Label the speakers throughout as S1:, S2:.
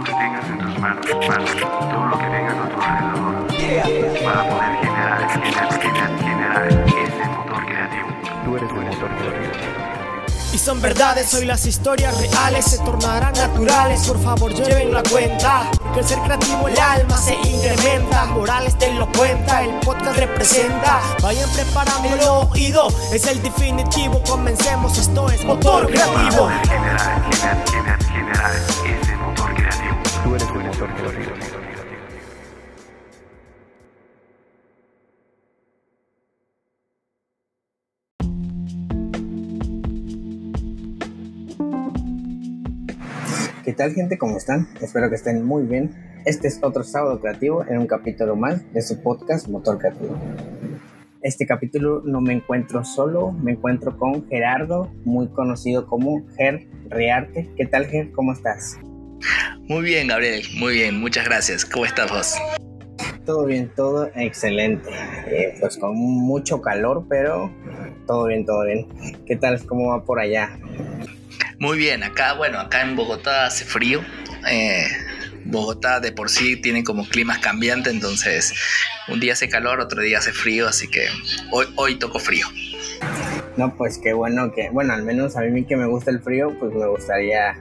S1: lo que tengas en tus manos, manos, todo lo que tengas a tu alrededor, para poder generar, generar, generar, generar ese motor creativo. Tú eres el motor creativo.
S2: Y son verdades, hoy las historias reales se tornarán naturales. Por favor, lleven la cuenta. Que el ser creativo, el alma se incrementa. Morales te lo cuenta, el podcast representa. Vayan preparando el oído, es el definitivo. Comencemos, esto es motor creativo.
S1: Para poder generar,
S3: ¿Qué tal gente? ¿Cómo están? Espero que estén muy bien. Este es otro sábado creativo en un capítulo más de su podcast Motor Creativo. Este capítulo no me encuentro solo, me encuentro con Gerardo, muy conocido como Ger Rearte. ¿Qué tal Ger? ¿Cómo estás?
S4: Muy bien, Gabriel, muy bien, muchas gracias. ¿Cómo estás vos?
S3: Todo bien, todo excelente. Eh, pues con mucho calor, pero todo bien, todo bien. ¿Qué tal? ¿Cómo va por allá?
S4: Muy bien, acá, bueno, acá en Bogotá hace frío. Eh, Bogotá de por sí tiene como climas cambiantes, entonces un día hace calor, otro día hace frío, así que hoy, hoy tocó frío.
S3: No, pues qué bueno que, bueno, al menos a mí que me gusta el frío, pues me gustaría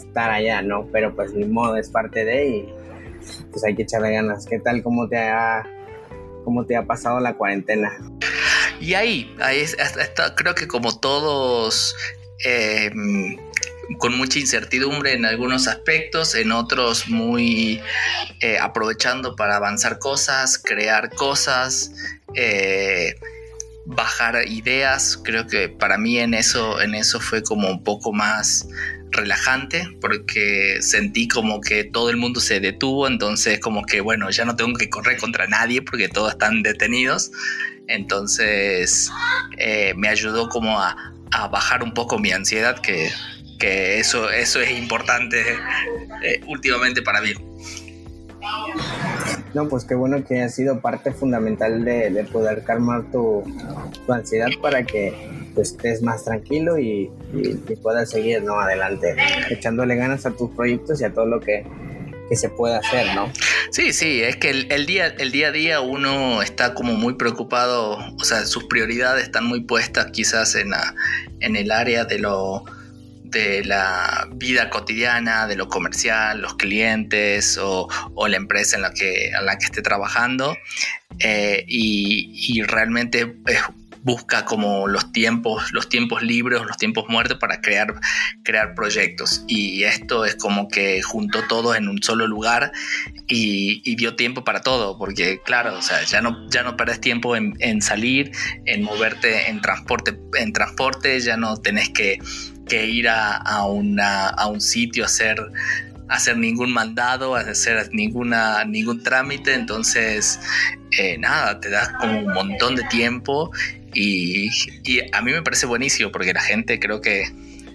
S3: estar allá, ¿no? Pero pues ni modo, es parte de y pues hay que echarle ganas. ¿Qué tal? ¿Cómo te ha, cómo te ha pasado la cuarentena?
S4: Y ahí, ahí está, creo que como todos eh, con mucha incertidumbre en algunos aspectos, en otros muy eh, aprovechando para avanzar cosas, crear cosas, eh, bajar ideas. Creo que para mí en eso, en eso fue como un poco más relajante porque sentí como que todo el mundo se detuvo, entonces como que bueno, ya no tengo que correr contra nadie porque todos están detenidos. Entonces me ayudó como a, a bajar un poco mi ansiedad, que, que eso, eso es importante eh, últimamente para mí.
S3: No, pues qué bueno que ha sido parte fundamental de, de poder calmar tu, ansiedad para que pues, estés más tranquilo y, puedas seguir ¿no? adelante, echándole ganas a tus proyectos y a todo lo que, que se puede hacer, ¿no?
S4: Sí, sí, es que el, día, el día a día uno está como muy preocupado, o sea, sus prioridades están muy puestas quizás en, la, en el área de lo de la vida cotidiana, de lo comercial, los clientes o, la empresa en la que, en la que esté trabajando. Eh, y, realmente es busca como los tiempos, los tiempos libres, los tiempos muertos para crear, crear proyectos. Y esto es como que juntó todo en un solo lugar y, dio tiempo para todo, porque claro, o sea, ya no, ya no perdés tiempo en, en, salir, en moverte en transporte, en transporte, ya no tenés que, que ir a, a, una, a un sitio a hacer hacer ningún mandado, hacer ninguna, ningún trámite, entonces eh, nada, te das como un montón de tiempo y, a mí me parece buenísimo porque la gente creo que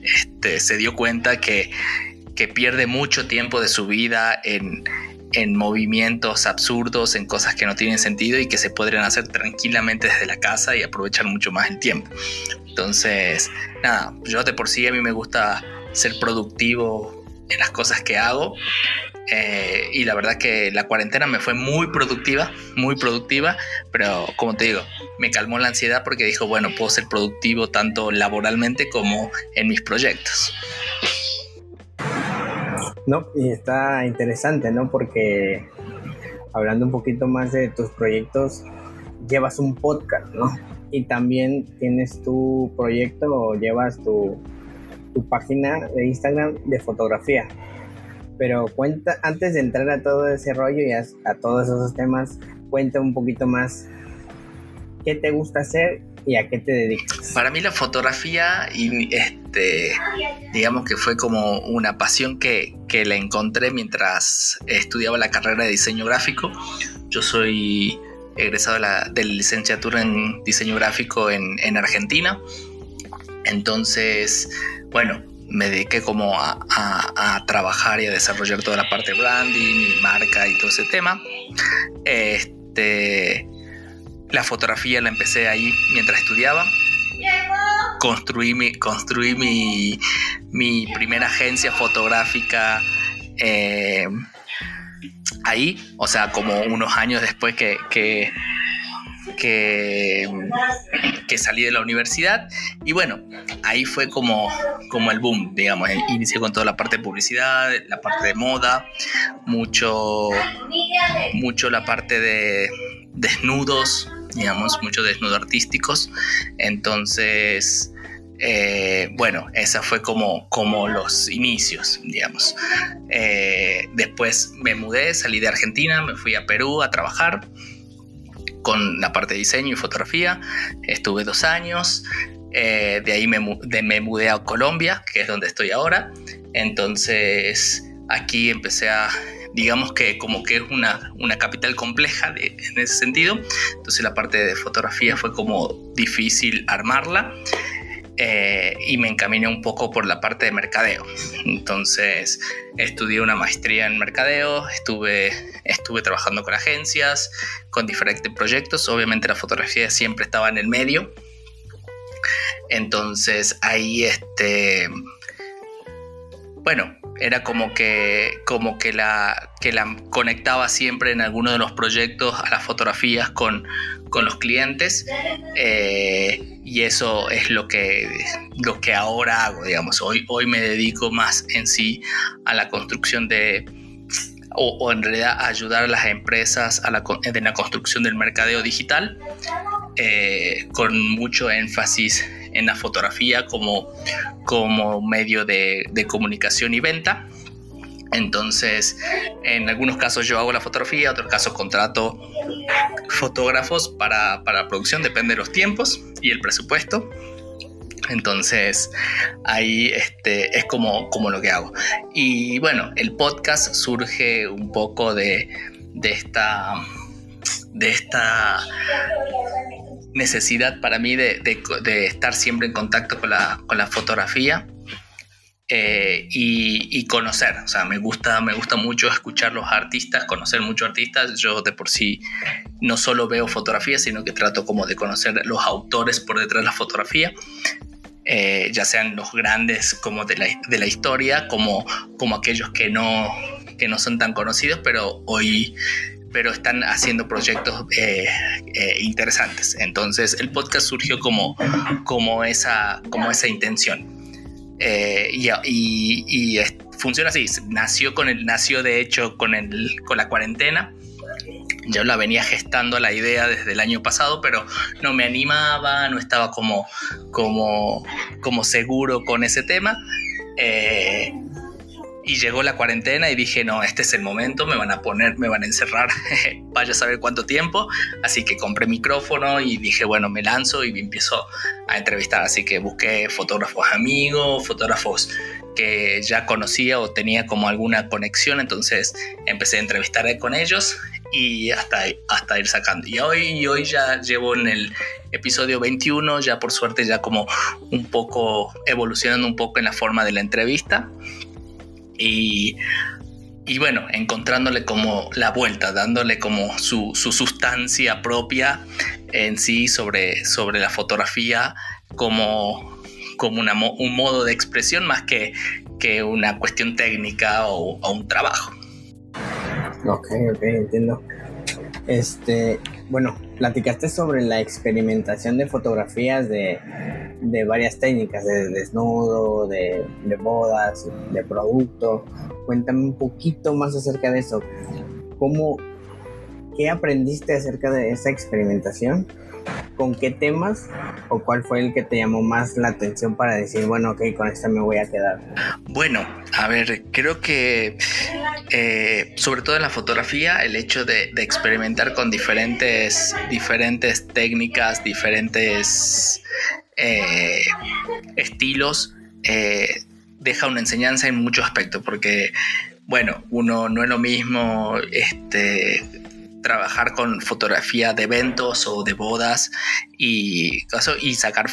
S4: este, se dio cuenta que, que pierde mucho tiempo de su vida en, en movimientos absurdos, en cosas que no tienen sentido y que se podrían hacer tranquilamente desde la casa y aprovechar mucho más el tiempo. Entonces, nada, yo de por sí a mí me gusta ser productivo en las cosas que hago. Eh, y la verdad que la cuarentena me fue muy productiva, muy productiva, pero como te digo, me calmó la ansiedad porque dijo, bueno, puedo ser productivo tanto laboralmente como en mis proyectos.
S3: No, y está interesante, ¿no? Porque hablando un poquito más de tus proyectos, llevas un podcast, ¿no? Y también tienes tu proyecto o llevas tu, tu página de Instagram de fotografía. Pero cuenta, antes de entrar a todo ese rollo y a, a, todos esos temas, cuenta un poquito más qué te gusta hacer y a qué te dedicas.
S4: Para mí la fotografía, y este, digamos que fue como una pasión que, que la encontré mientras estudiaba la carrera de diseño gráfico. Yo soy egresado de la, de la licenciatura en diseño gráfico en, en Argentina. Entonces, bueno, me dediqué como a, a, a, trabajar y a desarrollar toda la parte de branding, marca y todo ese tema. Este, la fotografía la empecé ahí mientras estudiaba. Construí mi, construí mi, mi primera agencia fotográfica eh, ahí, o sea, como unos años después que, que, que, salí de la universidad. Y bueno, ahí fue como, como el boom, digamos. Inicié con toda la parte de publicidad, la parte de moda, mucho, mucho la parte de desnudos, digamos, mucho desnudos artísticos. Entonces, eh, bueno, esa fue como, como los inicios, digamos. Eh, después me mudé, salí de Argentina, me fui a Perú a trabajar con la parte de diseño y fotografía. Estuve dos años. Eh, de ahí me, me, mudé a Colombia, que es donde estoy ahora. Entonces aquí empecé a, digamos que como que es una, una capital compleja en ese sentido. Entonces la parte de fotografía fue como difícil armarla. Eh, y me encaminé un poco por la parte de mercadeo. Entonces estudié una maestría en mercadeo, estuve, estuve trabajando con agencias, con diferentes proyectos, obviamente la fotografía siempre estaba en el medio. Entonces ahí este bueno, era como que, como que, la, que la conectaba siempre en alguno de los proyectos a las fotografías con, con los clientes. Eh, y eso es lo que, lo que ahora hago, digamos. Hoy, hoy me dedico más en sí a la construcción de, o, en realidad a ayudar a las empresas a la, en la construcción del mercadeo digital, eh, con mucho énfasis en la fotografía como, como medio de, de comunicación y venta. Entonces, en algunos casos yo hago la fotografía, en otros casos contrato fotógrafos para, para producción, depende de los tiempos y el presupuesto. Entonces, ahí este, es como, como lo que hago. Y bueno, el podcast surge un poco de, de esta, de esta necesidad para mí de, de, estar siempre en contacto con la, con la fotografía eh, y, conocer. O sea, me gusta, me gusta mucho escuchar los artistas, conocer muchos artistas. Yo de por sí no solo veo fotografías, sino que trato como de conocer los autores por detrás de la fotografía. Eh, ya sean los grandes como de la, de la, historia, como, como aquellos que no, que no son tan conocidos, pero hoy pero están haciendo proyectos eh, interesantes. Entonces el podcast surgió como, como, esa, como esa intención. Eh, y, funciona así. Nació con el, nació de hecho con el, con la cuarentena. Yo la venía gestando la idea desde el año pasado, pero no me animaba, no estaba como, como, como seguro con ese tema. Y llegó la cuarentena y dije, no, este es el momento, me van a poner, me van a encerrar, vaya a saber cuánto tiempo. Así que compré micrófono y dije, bueno, me lanzo y empiezo a entrevistar. Así que busqué fotógrafos amigos, fotógrafos que ya conocía o tenía como alguna conexión, entonces empecé a entrevistar con ellos y hasta, hasta ir sacando. Y hoy, hoy ya llevo en el episodio 21, ya por suerte ya como un poco evolucionando un poco en la forma de la entrevista y, bueno, encontrándole como la vuelta, dándole como su, sustancia propia en sí sobre, sobre la fotografía como, como un modo de expresión más que, que una cuestión técnica o, o un trabajo.
S3: Ok, ok, entiendo. Este, bueno, platicaste sobre la experimentación de fotografías de, varias técnicas, de desnudo, de, de, bodas, de producto. Cuéntame un poquito más acerca de eso. ¿Cómo, ¿Qué aprendiste acerca de esa experimentación? ¿Con qué temas? ¿O cuál fue el que te llamó más la atención para decir, bueno, ok, con esta me voy a quedar?
S4: Bueno, a ver, creo que eh, sobre todo en la fotografía, el hecho de, experimentar con diferentes, diferentes técnicas, diferentes eh, estilos, eh, deja una enseñanza en muchos aspectos, porque, bueno, uno no es lo mismo este, trabajar con fotografía de eventos o de bodas y, y sacar,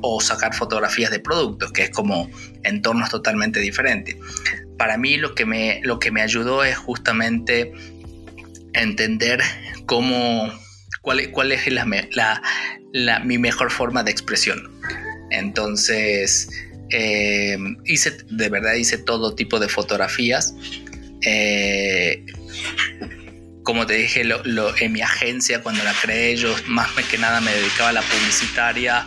S4: o sacar fotografías de productos, que es como entornos totalmente diferentes. Para mí lo que me, lo que me ayudó es justamente entender cómo, cuál, cuál es la, la, mi mejor forma de expresión. Entonces, eh, hice, de verdad hice todo tipo de fotografías Eh, como te dije, en mi agencia cuando la creé, yo más que nada me dedicaba a la publicitaria,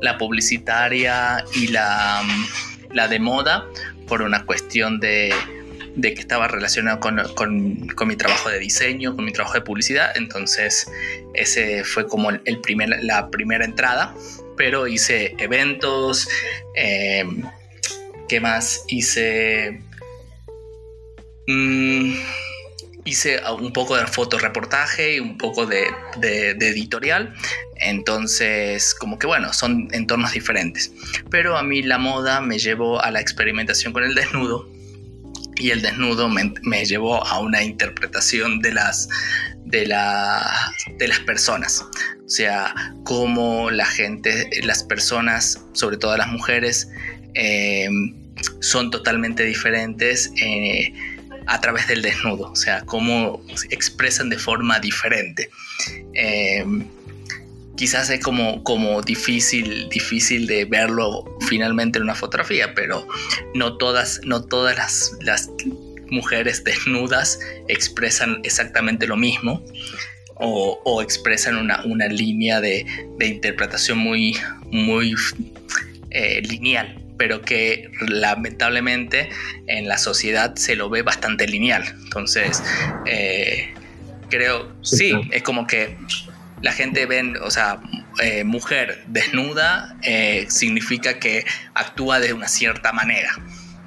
S4: la publicitaria y la, la de moda por una cuestión de, de que estaba relacionado con, con, con, mi trabajo de diseño, con mi trabajo de publicidad. Entonces, ese fue como el primer, la primera entrada. Pero hice eventos. Eh, ¿Qué más? Hice. Mmm, hice un poco de fotoreportaje y un poco de, editorial. Entonces, como que bueno, son entornos diferentes. Pero a mí la moda me llevó a la experimentación con el desnudo. Y el desnudo me, llevó a una interpretación de las, de, de las personas. O sea, cómo la gente, las personas, sobre todo las mujeres, eh, son totalmente diferentes. Eh, a través del desnudo, o sea, cómo expresan de forma diferente. Eh, quizás es como, como difícil, difícil de verlo finalmente en una fotografía, pero no todas, no todas las, las mujeres desnudas expresan exactamente lo mismo o, expresan una, una línea de, de, interpretación muy, muy eh, lineal pero que lamentablemente en la sociedad se lo ve bastante lineal. Entonces, eh, creo, sí, es como que la gente ven, o sea, eh, mujer desnuda eh, significa que actúa de una cierta manera.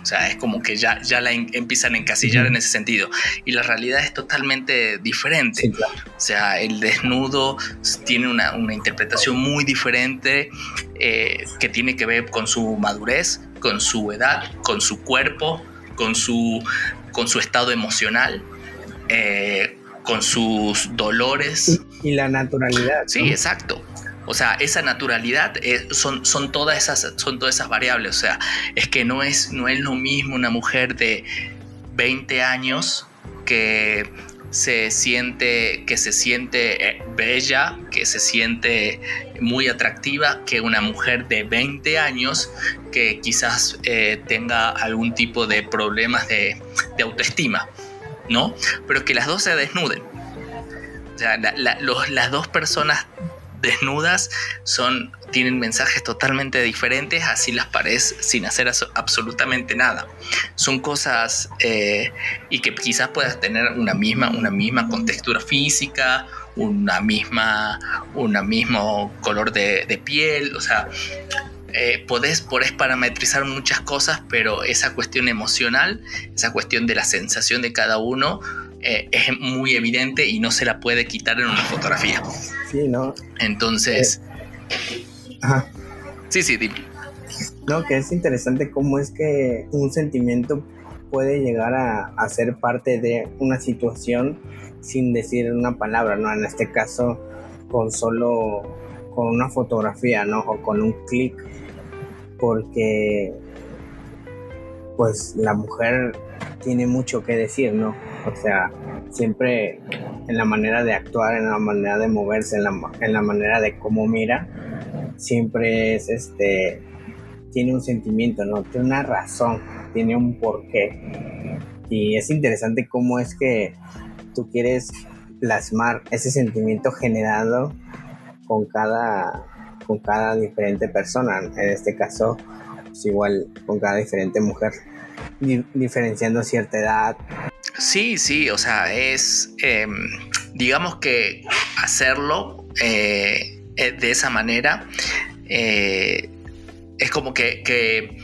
S4: O sea, es como que ya, ya la empiezan a encasillar en ese sentido. Y la realidad es totalmente diferente. O sea, el desnudo tiene una, una interpretación muy diferente eh, que tiene que ver con su madurez, con su edad, con su cuerpo, con su, con su estado emocional. Eh, con sus dolores.
S3: Y, la naturalidad.
S4: Sí, exacto. O sea, esa naturalidad eh, son, son, todas esas, son todas esas variables. O sea, es que no es, no es lo mismo una mujer de 20 años que se siente, que se siente eh, bella, que se siente muy atractiva, que una mujer de 20 años que quizás eh, tenga algún tipo de problemas de, de, autoestima, ¿no? Pero que las dos se desnuden. O sea, las dos personas desnudas son, tienen mensajes totalmente diferentes, así las paredes sin hacer absolutamente nada. Son cosas eh, y que quizás puedas tener una misma, una misma contextura física, una misma, una mismo color de, piel, o sea, eh, podés, podés, parametrizar muchas cosas, pero esa cuestión emocional, esa cuestión de la sensación de cada uno, eh, es muy evidente y no se la puede quitar en una fotografía.
S3: Sí, ¿no?
S4: Entonces...
S3: Eh, ajá.
S4: Sí, sí, dime.
S3: No, que es interesante cómo es que un sentimiento puede llegar a, a, ser parte de una situación sin decir una palabra, ¿no? En este caso, con solo, con una fotografía, ¿no? O con un clic, porque pues la mujer tiene mucho que decir, ¿no? O sea, siempre en la manera de actuar, en la manera de moverse, en la, en la manera de cómo mira, siempre es este, tiene un sentimiento, ¿no? Tiene una razón, tiene un porqué. Y es interesante cómo es que tú quieres plasmar ese sentimiento generado con cada, con cada diferente persona. En este caso, pues igual con cada diferente mujer, diferenciando cierta edad,
S4: Sí, sí, o sea, es, em, digamos que hacerlo eh, eh, de esa manera eh, es como que,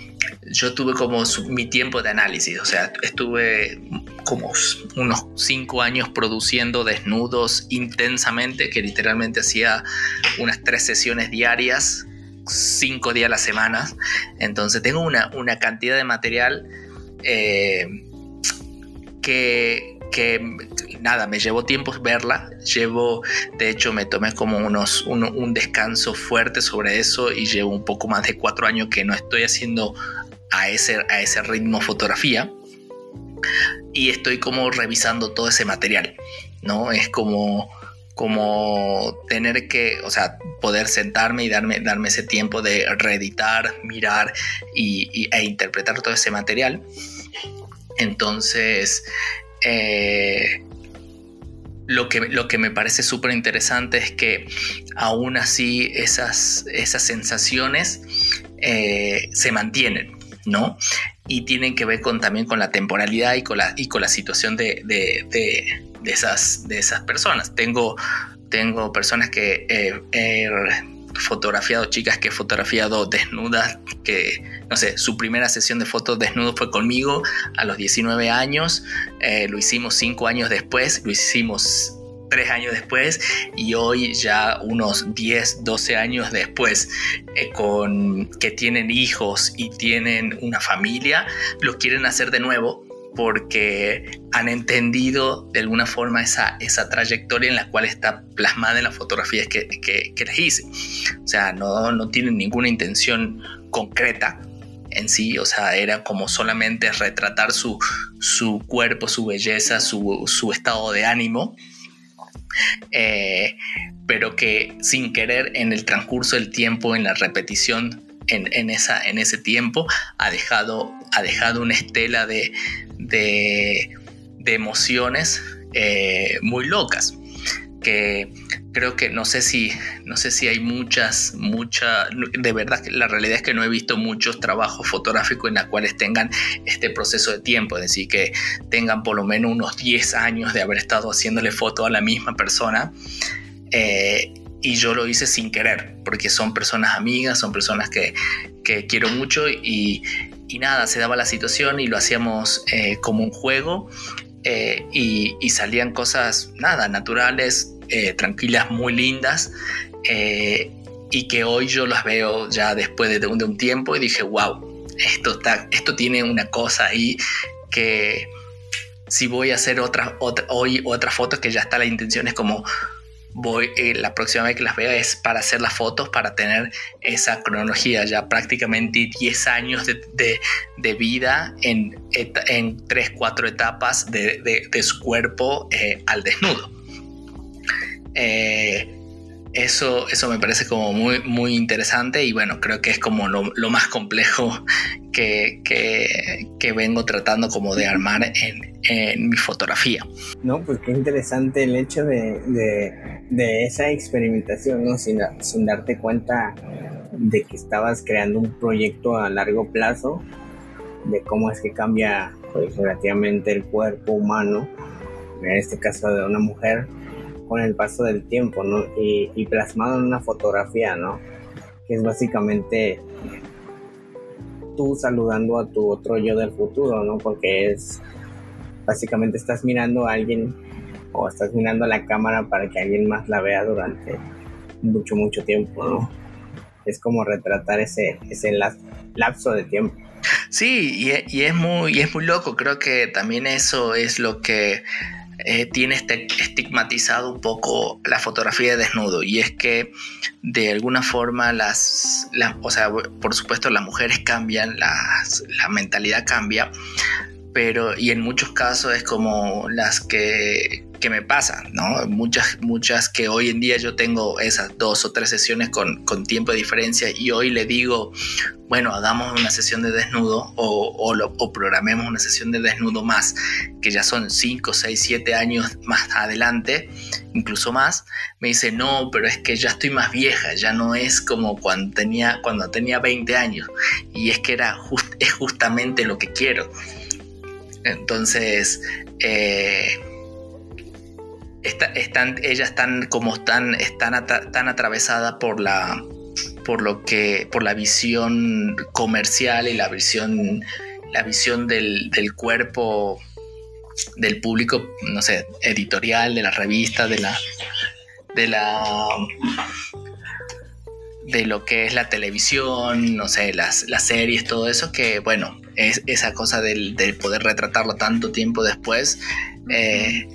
S4: yo tuve como mi tiempo de análisis, o sea, estuve como unos cinco años produciendo desnudos intensamente, que literalmente hacía unas tres sesiones diarias, cinco días a la semana, entonces tengo una, una cantidad de material que, nada, me llevó tiempo verla. Llevo, de hecho, me tomé como unos, un, descanso fuerte sobre eso y llevo un poco más de cuatro años que no estoy haciendo a ese, a ese ritmo fotografía. Y estoy como revisando todo ese material, ¿no? Es como como tener que, o sea, poder sentarme y darme, darme ese tiempo de reeditar, mirar y, e interpretar todo ese material Entonces, eh, lo que, lo que me parece súper interesante es que aún así esas, esas sensaciones eh, se mantienen, ¿no? Y tienen que ver con, también con la temporalidad y con la, y con la situación de, esas, de esas personas. Tengo, tengo personas que he fotografiado, chicas que he fotografiado desnudas, que, no sé, su primera sesión de fotos desnudo fue conmigo a los 19 años, eh, lo hicimos 5 años después, lo hicimos 3 años después y hoy ya unos 10, 12 años después, eh, con que tienen hijos y tienen una familia, lo quieren hacer de nuevo porque han entendido de alguna forma esa, esa trayectoria en la cual está plasmada en las fotografías que, que, les hice. O sea, no, no tienen ninguna intención concreta en sí, o sea, era como solamente retratar su, su cuerpo, su belleza, su, su estado de ánimo. Eh, pero que sin querer en el transcurso del tiempo, en la repetición en, esa, en ese tiempo, ha dejado, ha dejado una estela de, de, emociones eh, muy locas que creo que no sé si no sé si hay muchas mucha de verdad la realidad es que no he visto muchos trabajos fotográficos en los cuales tengan este proceso de tiempo es decir que tengan por lo menos unos 10 años de haber estado haciéndole foto a la misma persona eh, y yo lo hice sin querer porque son personas amigas son personas que, que quiero mucho y, y nada, se daba la situación y lo hacíamos eh, como un juego eh, y, salían cosas, nada, naturales, eh, tranquilas, muy lindas y que hoy yo las veo ya después de un, de un tiempo y dije, wow, esto, está, esto tiene una cosa ahí que si voy a hacer otra, otra, hoy otra foto que ya está la intención es como voy eh, la próxima vez que las vea es para hacer las fotos, para tener esa cronología, ya prácticamente 10 años de, vida en, en 3, 4 etapas de, su cuerpo eh, al desnudo. Eh, eso, eso me parece como muy, muy interesante y bueno, creo que es como lo, más complejo que, vengo tratando como de armar en, mi fotografía.
S3: No, pues qué interesante el hecho de, de, esa experimentación, ¿no? Sin, darte cuenta de que estabas creando un proyecto a largo plazo, de cómo es que cambia pues, relativamente el cuerpo humano, en este caso de una mujer, con el paso del tiempo, ¿no? Y, plasmado en una fotografía, ¿no? Que es básicamente saludando a tu otro yo del futuro, ¿no? Porque es básicamente estás mirando a alguien o estás mirando a la cámara para que alguien más la vea durante mucho, mucho tiempo, ¿no? Es como retratar ese, ese lapso de tiempo.
S4: Sí, y, y, es muy, y es muy loco. Creo que también eso es lo que eh, tiene este estigmatizado un poco la fotografía de desnudo. Y es que de alguna forma las, o sea, por supuesto las mujeres cambian, las, la mentalidad cambia, pero y en muchos casos es como las que que me pasa, ¿no? Muchas, muchas que hoy en día yo tengo esas dos o tres sesiones con, con tiempo de diferencia y hoy le digo, bueno, hagamos una sesión de desnudo o, o, lo, o programemos una sesión de desnudo más, que ya son 5, 6, 7 años más adelante, incluso más, me dice, no, pero es que ya estoy más vieja, ya no es como cuando tenía, cuando tenía 20 años. Y es que era es justamente lo que quiero. Entonces, eh, están, ellas están como están, están tan atravesadas por la por lo que por la visión comercial y la visión la visión del, del cuerpo del público no sé editorial de la revista de la de la de lo que es la televisión, no sé, las, las series, todo eso, que bueno, es esa cosa del, poder retratarlo tanto tiempo después, eh,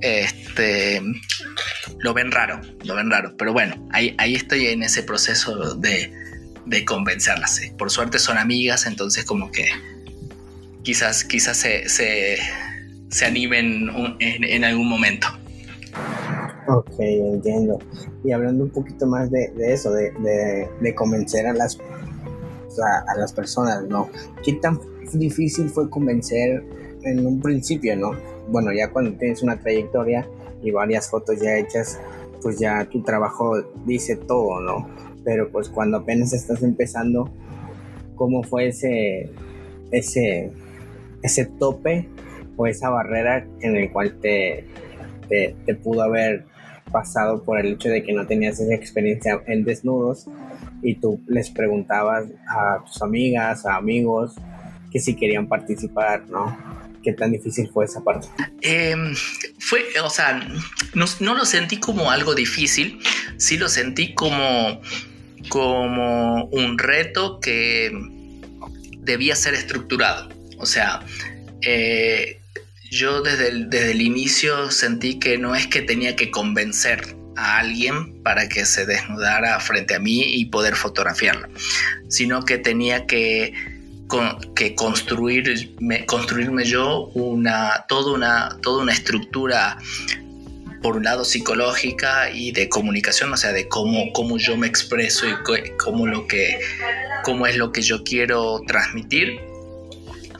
S4: este, lo ven raro, lo ven raro. Pero bueno, ahí, ahí estoy en ese proceso de, de convencerlas. Por suerte son amigas, entonces como que quizás, quizás se, se, se animen en, algún momento.
S3: Ok, entiendo. Y hablando un poquito más de, eso, de, de, convencer a las, a las personas, ¿no? ¿Qué tan difícil fue convencer en un principio, no? Bueno, ya cuando tienes una trayectoria y varias fotos ya hechas, pues ya tu trabajo dice todo, ¿no? Pero pues cuando apenas estás empezando, ¿cómo fue ese, ese, ese tope o esa barrera en el cual te, te pudo haber pasado por el hecho de que no tenías esa experiencia en desnudos y tú les preguntabas a tus amigas, a amigos, que si querían participar, ¿no? ¿Qué tan difícil fue esa parte?
S4: Em, fue, o sea, no, lo sentí como algo difícil, sí lo sentí como, como un reto que debía ser estructurado. O sea, eh, yo desde el, desde el inicio sentí que no es que tenía que convencer a alguien para que se desnudara frente a mí y poder fotografiarlo, sino que tenía que, que construirme, yo una, toda, una, toda una estructura por un lado psicológica y de comunicación, o sea, de cómo, cómo yo me expreso y cómo, lo que, cómo es lo que yo quiero transmitir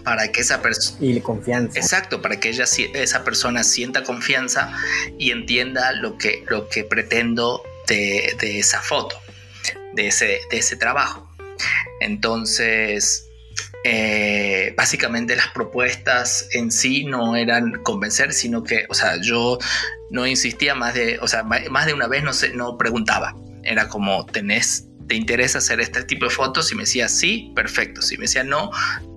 S4: para que esa persona...
S3: Y confianza.
S4: Exacto, para que ella, esa persona sienta confianza y entienda lo que, lo que pretendo de, esa foto, de ese, de ese trabajo. Entonces, eh, básicamente las propuestas en sí no eran convencer, sino que, o sea, yo no insistía más de, o sea, más de una vez no, se, no preguntaba. Era como, ¿tenés, te interesa hacer este tipo de fotos? Y me decía sí, perfecto. Si me decía no,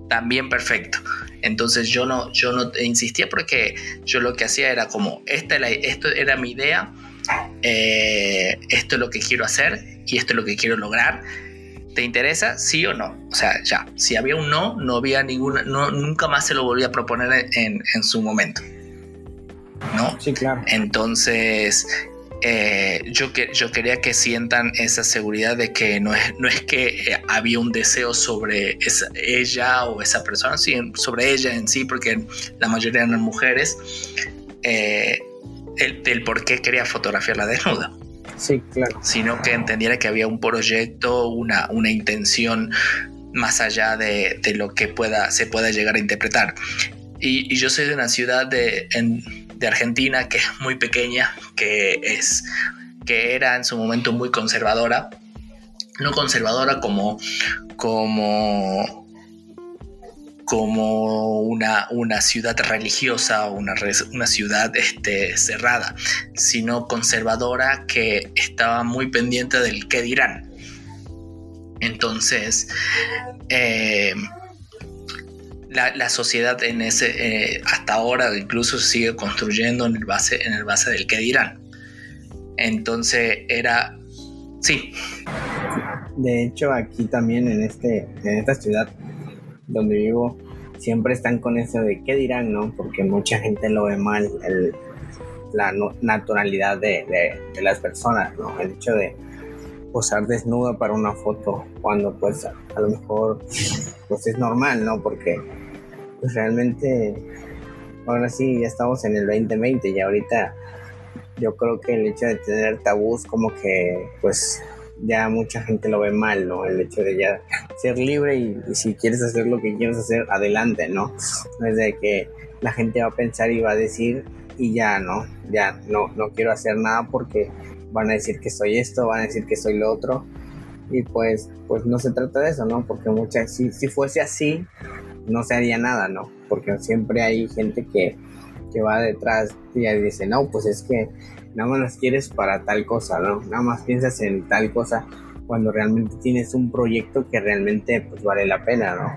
S4: también perfecto. Entonces yo no, yo no insistía porque yo lo que hacía era como, esta, esto era mi idea, eh, esto es lo que quiero hacer y esto es lo que quiero lograr. ¿Te interesa? ¿Sí o no? O sea, ya, si había un no, no había ninguna, no, nunca más se lo volví a proponer en, en su momento. ¿No?
S3: Sí, claro.
S4: Entonces, eh, yo, que, yo quería que sientan esa seguridad de que no es, no es que eh, había un deseo sobre ella o esa persona, sino sobre ella en sí, porque la mayoría eran mujeres, eh, el, del por qué quería fotografiarla desnuda.
S3: Sí, claro.
S4: Sino que entendiera que había un proyecto, una, una intención más allá de, de, lo que pueda, se pueda llegar a interpretar. Y, y yo soy de una ciudad de, en, de Argentina, que es muy pequeña, que, es, que era en su momento muy conservadora. No conservadora como, como, como una, una ciudad religiosa o una, una ciudad este, cerrada, sino conservadora que estaba muy pendiente del qué dirán. Entonces, eh, la, sociedad en ese, eh, hasta ahora incluso sigue construyendo en el base, en el base del que dirán. Entonces era, sí.
S3: De hecho, aquí también en, este, en esta ciudad donde vivo, siempre están con eso de qué dirán, ¿no? Porque mucha gente lo ve mal, la naturalidad de, de, las personas, ¿no? El hecho de posar desnuda para una foto cuando pues a, a lo mejor pues es normal, ¿no? Porque pues realmente, ahora sí, ya estamos en el 2020 y ahorita yo creo que el hecho de tener tabús como que pues ya mucha gente lo ve mal, ¿no? El hecho de ya ser libre y, si quieres hacer lo que quieres hacer, adelante, ¿no? Es de que la gente va a pensar y va a decir y ya, ¿no? Ya no, no quiero hacer nada porque van a decir que soy esto, van a decir que soy lo otro y pues, pues no se trata de eso, ¿no? Porque muchas, si, si fuese así, no se haría nada, ¿no? Porque siempre hay gente que, va detrás y dice, no, pues es que nada más las quieres para tal cosa, ¿no? Nada más piensas en tal cosa cuando realmente tienes un proyecto que realmente pues vale la pena, ¿no?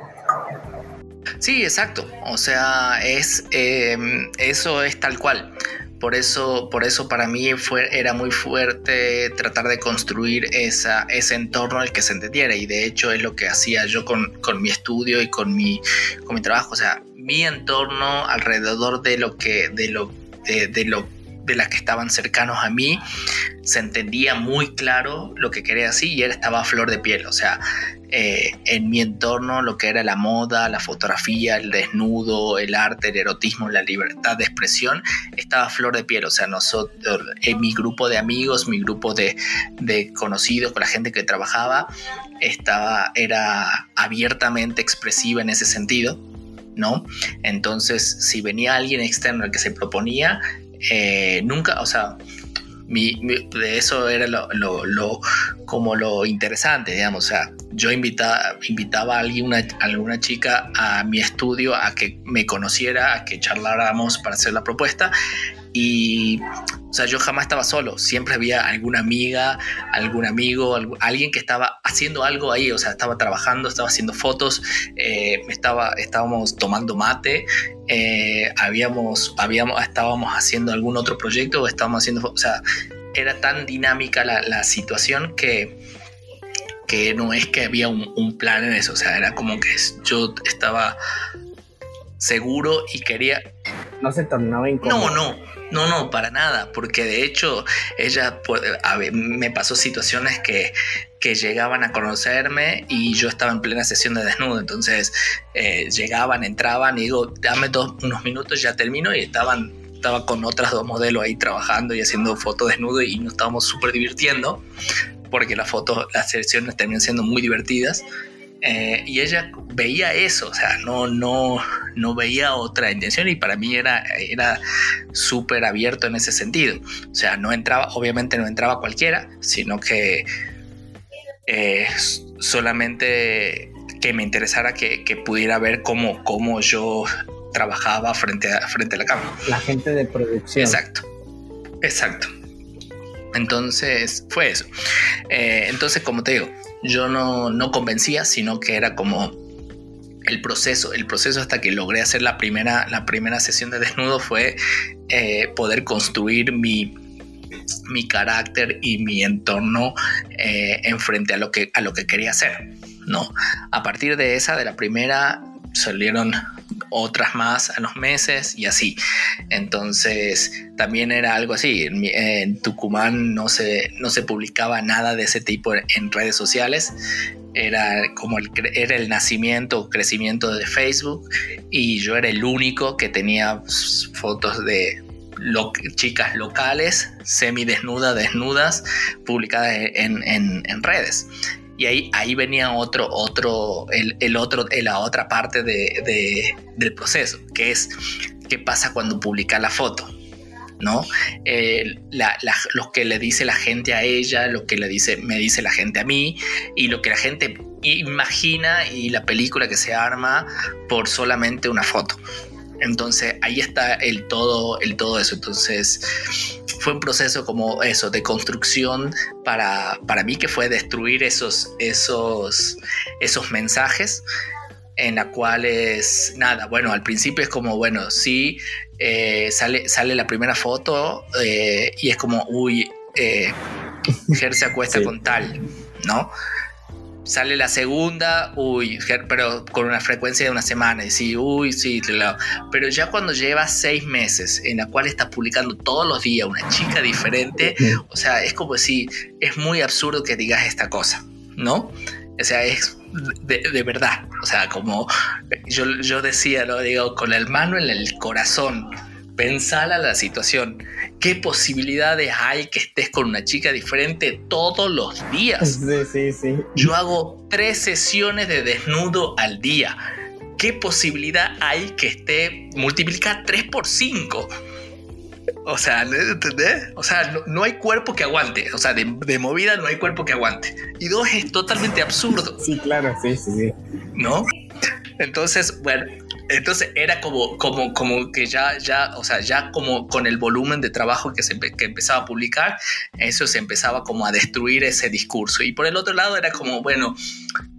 S4: Sí, exacto. O sea, es em, eso es tal cual. Por eso, por eso para mí fue, era muy fuerte tratar de construir esa, ese entorno al que se entendiera. Y de hecho es lo que hacía yo con, con mi estudio y con mi, con mi trabajo. O sea, mi entorno alrededor de lo que, de lo, de, lo de las que estaban cercanos a mí, se entendía muy claro lo que quería decir y él estaba a flor de piel. O sea, eh, en mi entorno lo que era la moda, la fotografía, el desnudo, el arte, el erotismo, la libertad de expresión, estaba a flor de piel. O sea, nosotros, en mi grupo de amigos, mi grupo de, de conocidos, con la gente que trabajaba, estaba, era abiertamente expresiva en ese sentido. ¿no? Entonces, si venía alguien externo al que se proponía, eh, nunca, o sea, de eso era lo, como lo interesante, digamos, o sea, yo invitaba, invitaba a alguien, alguna chica a mi estudio a que me conociera, a que charláramos para hacer la propuesta y o sea, yo jamás estaba solo, siempre había alguna amiga, algún amigo, alguien que estaba haciendo algo ahí, o sea, estaba trabajando, estaba haciendo fotos, eh, estaba, estábamos tomando mate, eh, habíamos, habíamos, estábamos haciendo algún otro proyecto o estábamos haciendo, o sea, era tan dinámica la, situación que, que no es que había un, un plan en eso, o sea, era como que yo estaba seguro y quería...
S3: No se tornaba incómodo.
S4: No, no no, no, para nada, porque de hecho ella me pasó situaciones que, que llegaban a conocerme y yo estaba en plena sesión de desnudo, entonces eh, llegaban, entraban y digo, dame dos, unos minutos, ya termino y estaban estaba con otras dos modelos ahí trabajando y haciendo fotos desnudo y nos estábamos súper divirtiendo porque las fotos, las sesiones terminan siendo muy divertidas eh, y ella veía eso, o sea, no, no, no veía otra intención y para mí era, era súper abierto en ese sentido. O sea, no entraba, obviamente no entraba cualquiera, sino que eh, solamente que me interesara que, que, pudiera ver cómo, cómo yo trabajaba frente a, frente a la cámara.
S3: La gente de producción.
S4: Exacto, exacto. Entonces fue eso. Eh, entonces, como te digo, yo no, no convencía, sino que era como el proceso, el proceso hasta que logré hacer la primera, la primera sesión de desnudo fue eh, poder construir mi, mi carácter y mi entorno eh, en frente a lo que a lo que quería hacer no a partir de esa de la primera salieron otras más a los meses y así. Entonces también era algo así. En, Tucumán no se, no se publicaba nada de ese tipo en redes sociales. Era como el, era el nacimiento o crecimiento de Facebook y yo era el único que tenía fotos de chicas locales, semidesnudas, desnudas, publicadas en, en redes. Y ahí, ahí venía otro, otro, el, el otro, la otra parte de, del proceso, que es qué pasa cuando publica la foto. ¿no? Eh, lo que le dice la gente a ella, lo que le dice, me dice la gente a mí, y lo que la gente imagina y la película que se arma por solamente una foto. Entonces ahí está el todo, el todo eso. Entonces fue un proceso como eso, de construcción para, para mí que fue destruir esos, esos, esos mensajes en la cuales, nada, bueno, al principio es como, bueno, sí, eh, sale, sale la primera foto eh, y es como, uy, eh, Ger se acuesta con tal, ¿no? Sale la segunda, uy, pero con una frecuencia de una semana, y sí, uy, sí, pero ya cuando lleva seis meses en la cual está publicando todos los días una chica diferente, o sea, es como si es muy absurdo que digas esta cosa, ¿no? O sea, es de, verdad, o sea, como yo, yo decía, lo digo, con el mano en el corazón, pensar a la situación. ¿Qué posibilidades hay que estés con una chica diferente todos los días?
S3: Sí, sí, sí.
S4: Yo hago tres sesiones de desnudo al día. ¿Qué posibilidad hay que esté multiplicada 3 por 5? O sea, ¿entendés? O sea, no, hay cuerpo que aguante. O sea, de, de, movida no hay cuerpo que aguante. Y dos, es totalmente absurdo.
S3: Sí, claro, sí, sí, sí.
S4: ¿No? Entonces, bueno, entonces era como, como, como que ya, ya, o sea, ya como con el volumen de trabajo que, se, que empezaba a publicar, eso se empezaba como a destruir ese discurso. Y por el otro lado era como, bueno,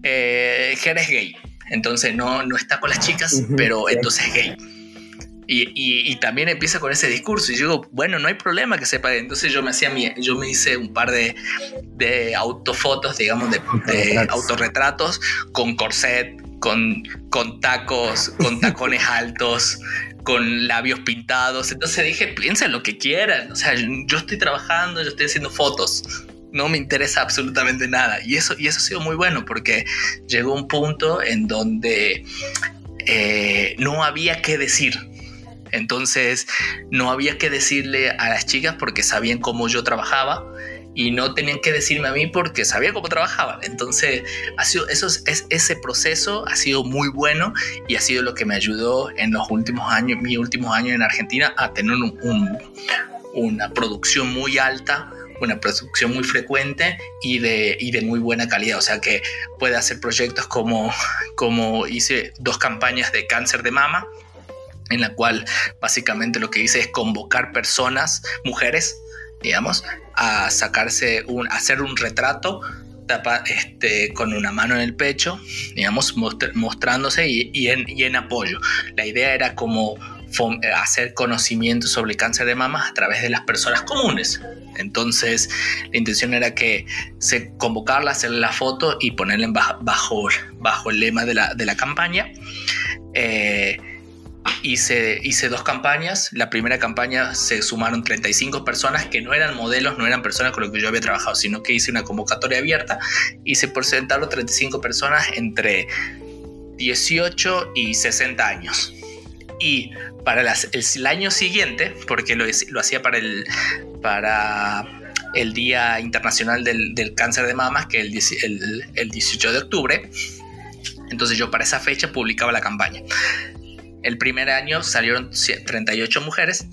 S4: eh, es gay, entonces no, no está con las chicas, pero entonces es gay. Y, y, también empieza con ese discurso y yo digo, bueno, no hay problema que sepa. Entonces yo me hacía mi, yo me hice un par de, de autofotos, digamos, de, de autorretratos con corset, con, con tacos, con tacones altos, con labios pintados. Entonces dije, piensen lo que quieran. O sea, yo estoy trabajando, yo estoy haciendo fotos. No me interesa absolutamente nada. Y eso, y eso ha sido muy bueno porque llegó un punto en donde eh, no había que decir. Entonces no había que decirle a las chicas porque sabían cómo yo trabajaba y no tenían que decirme a mí porque sabía cómo trabajaba. Entonces, ha sido, eso es, ese proceso ha sido muy bueno y ha sido lo que me ayudó en los últimos años, mis últimos años en Argentina, a tener una producción muy alta una producción muy frecuente y de, y de muy buena calidad. O sea que puede hacer proyectos como, como hice dos campañas de cáncer de mama, en la cual básicamente lo que hice es convocar personas, mujeres, digamos, a sacarse un, hacer un retrato este, con una mano en el pecho, digamos, mostrándose y, en, apoyo. La idea era como hacer conocimiento sobre el cáncer de mama a través de las personas comunes. Entonces, la intención era que se convocarla, hacerle la foto y ponerla bajo, el lema de la, de la campaña. Eh, hice, hice dos campañas. La primera campaña se sumaron 35 personas que no eran modelos, no eran personas con las que yo había trabajado, sino que hice una convocatoria abierta y se presentaron 35 personas entre 18 y 60 años. Y para el, año siguiente, porque lo, lo hacía para el, para el Día Internacional del, Cáncer de Mamas, que es el, el 18 de octubre, entonces yo para esa fecha publicaba la campaña. El primer año salieron 38 mujeres.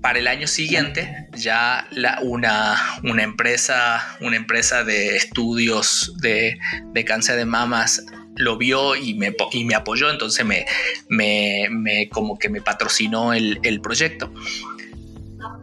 S4: Para el año siguiente, ya una, una, empresa, una empresa de estudios de, cáncer de mamas lo vio y me, y me apoyó, entonces me, me, como que me patrocinó el, proyecto.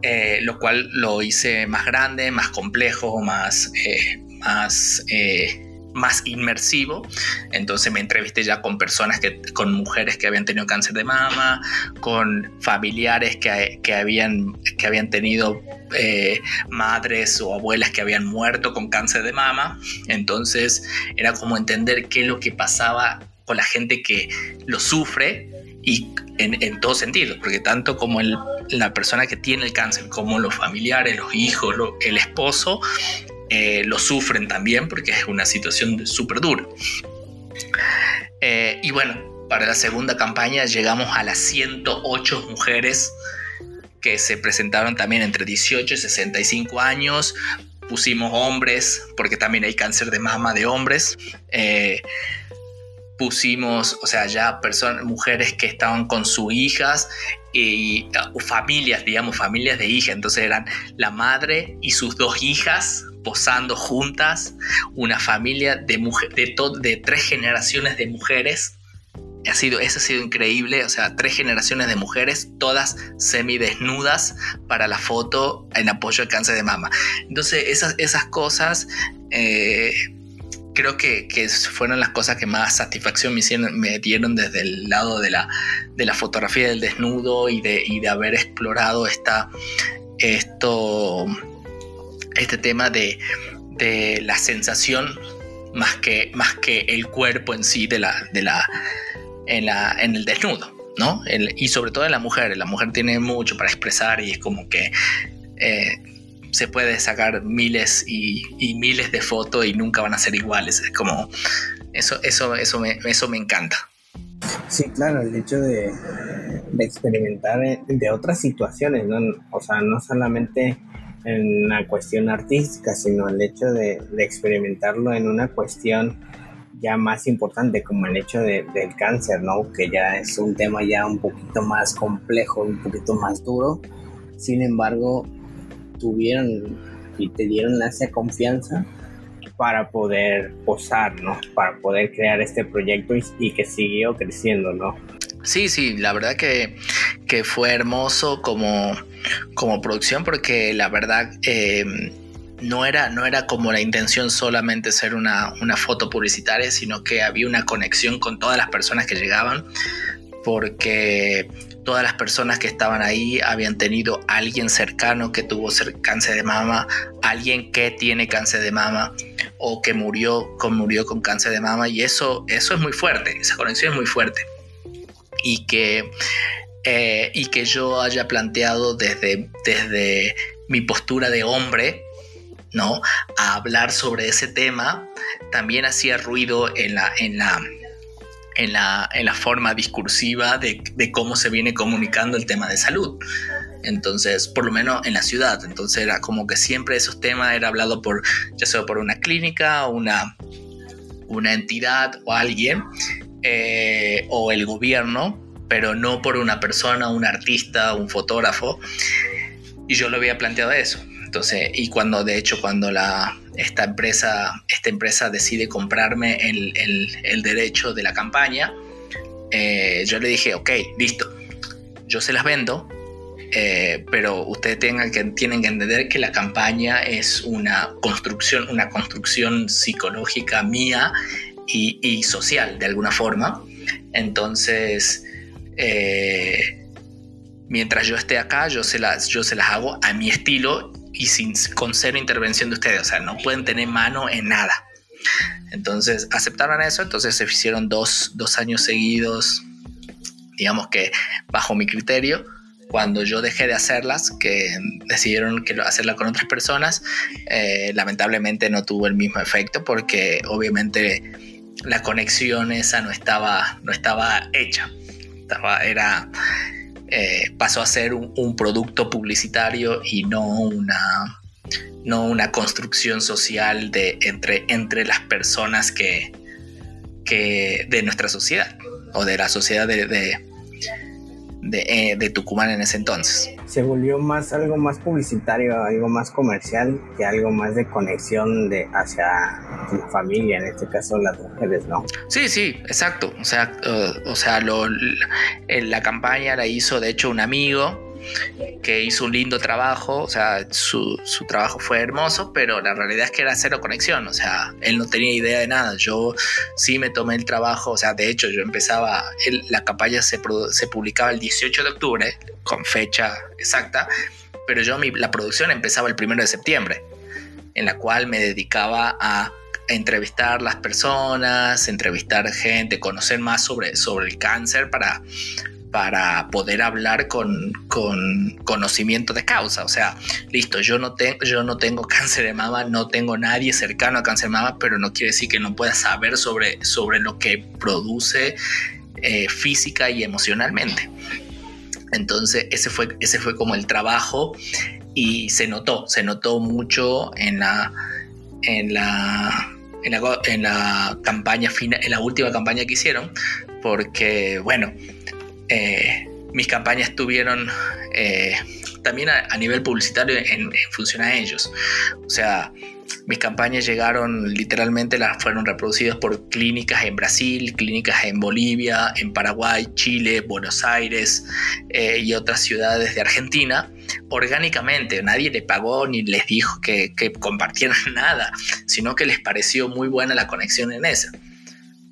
S4: Eh, lo cual lo hice más grande, más complejo, más, eh, más eh, más inmersivo. Entonces me entrevisté ya con personas que, con mujeres que habían tenido cáncer de mama, con familiares que, que habían, que habían tenido eh, madres o abuelas que habían muerto con cáncer de mama. Entonces era como entender qué es lo que pasaba con la gente que lo sufre y en, en todo sentido, porque tanto como el, la persona que tiene el cáncer, como los familiares, los hijos, el esposo, eh, lo sufren también porque es una situación súper dura. Eh, y bueno, para la segunda campaña llegamos a las 108 mujeres que se presentaron también entre 18 y 65 años. Pusimos hombres, porque también hay cáncer de mama de hombres. Eh, pusimos, o sea, ya personas, mujeres que estaban con sus hijas y familias, digamos, familias de hijas. Entonces eran la madre y sus dos hijas posando juntas, una familia de, mujer, de, de tres generaciones de mujeres. Ha sido, eso ha sido increíble, o sea, tres generaciones de mujeres, todas semidesnudas para la foto en apoyo al cáncer de mama. Entonces, esas, esas cosas eh, creo que, fueron las cosas que más satisfacción me, me dieron desde el lado de la, de la fotografía del desnudo y de, y de haber explorado esta, esto este tema de, la sensación más que, más que el cuerpo en sí de la, de la, en, la, en el desnudo, ¿no? y sobre todo en la mujer, la mujer tiene mucho para expresar y es como que eh, se puede sacar miles y, miles de fotos y nunca van a ser iguales, es como, eso, eso, eso, me, eso me encanta.
S3: Sí, claro, el hecho de, de experimentar de otras situaciones, ¿no? O sea, no solamente en una cuestión artística, sino el hecho de, experimentarlo en una cuestión ya más importante como el hecho del cáncer, ¿no? Que ya es un tema ya un poquito más complejo, un poquito más duro. Sin embargo, tuvieron y te dieron esa confianza para poder posar, ¿no? Para poder crear este proyecto y, que siguió creciendo, ¿no?
S4: Sí, sí, la verdad que, que fue hermoso como como producción porque la verdad eh, no, era, no era como la intención solamente ser una, una foto publicitaria, sino que había una conexión con todas las personas que llegaban porque todas las personas que estaban ahí habían tenido alguien cercano que tuvo cáncer de mama, alguien que tiene cáncer de mama, o que murió con, murió con cáncer de mama y eso, eso es muy fuerte, esa conexión es muy fuerte. Y que, eh, y que yo haya planteado desde, desde mi postura de hombre, ¿no? A hablar sobre ese tema, también hacía ruido en la, en la, en la, en la forma discursiva de, de, cómo se viene comunicando el tema de salud. Entonces, por lo menos en la ciudad. Entonces era como que siempre esos temas era hablado por, ya sea por una clínica, una, una entidad o alguien, eh, o el gobierno, pero no por una persona, un artista, un fotógrafo. Y yo lo había planteado eso. Entonces, y cuando de hecho cuando la, esta, empresa, esta empresa decide comprarme el, el, el derecho de la campaña, eh, yo le dije, ok, listo, yo se las vendo, eh, pero ustedes tengan que, tienen que entender que la campaña es una construcción, una construcción psicológica mía y, y social de alguna forma. Entonces, eh, mientras yo esté acá, yo se, las, yo se las hago a mi estilo y sin, con cero intervención de ustedes. O sea, no pueden tener mano en nada. Entonces aceptaron eso, entonces se hicieron dos, dos años seguidos, digamos que bajo mi criterio, cuando yo dejé de hacerlas, que decidieron que hacerla con otras personas, eh, lamentablemente no tuvo el mismo efecto porque obviamente la conexión esa no estaba, no estaba hecha. Era, eh, pasó a ser un, producto publicitario y no una, no una construcción social de, entre, entre las personas que, que de nuestra sociedad o de la sociedad de de, eh, de, Tucumán en ese entonces.
S3: Se volvió más algo más publicitario, algo más comercial que algo más de conexión de hacia la familia, en este caso las mujeres, ¿no?
S4: Sí, sí, exacto. O sea, uh, o sea, lo, la campaña la hizo de hecho un amigo que hizo un lindo trabajo, o sea, su, su, trabajo fue hermoso, pero la realidad es que era cero conexión, o sea, él no tenía idea de nada. Yo sí me tomé el trabajo, o sea, de hecho yo empezaba, él, la campaña se, se, publicaba el 18 de octubre, con fecha exacta, pero yo mi, la producción empezaba el 1 de septiembre, en la cual me dedicaba a entrevistar las personas, entrevistar gente, conocer más sobre, sobre el cáncer para, para poder hablar con, con, conocimiento de causa. O sea, listo, yo no, te, yo no tengo cáncer de mama, no tengo nadie cercano a cáncer de mama, pero no quiere decir que no pueda saber sobre, sobre lo que produce eh, física y emocionalmente. Entonces, ese fue, ese fue como el trabajo y se notó, se notó mucho en la, en la, en la, en la campaña final, en la última campaña que hicieron, porque, bueno, eh, mis campañas tuvieron eh, también a, nivel publicitario en, en, función a ellos. O sea, mis campañas llegaron literalmente, las fueron reproducidas por clínicas en Brasil, clínicas en Bolivia, en Paraguay, Chile, Buenos Aires eh, y otras ciudades de Argentina orgánicamente. Nadie le pagó ni les dijo que, que compartieran nada, sino que les pareció muy buena la conexión en esa.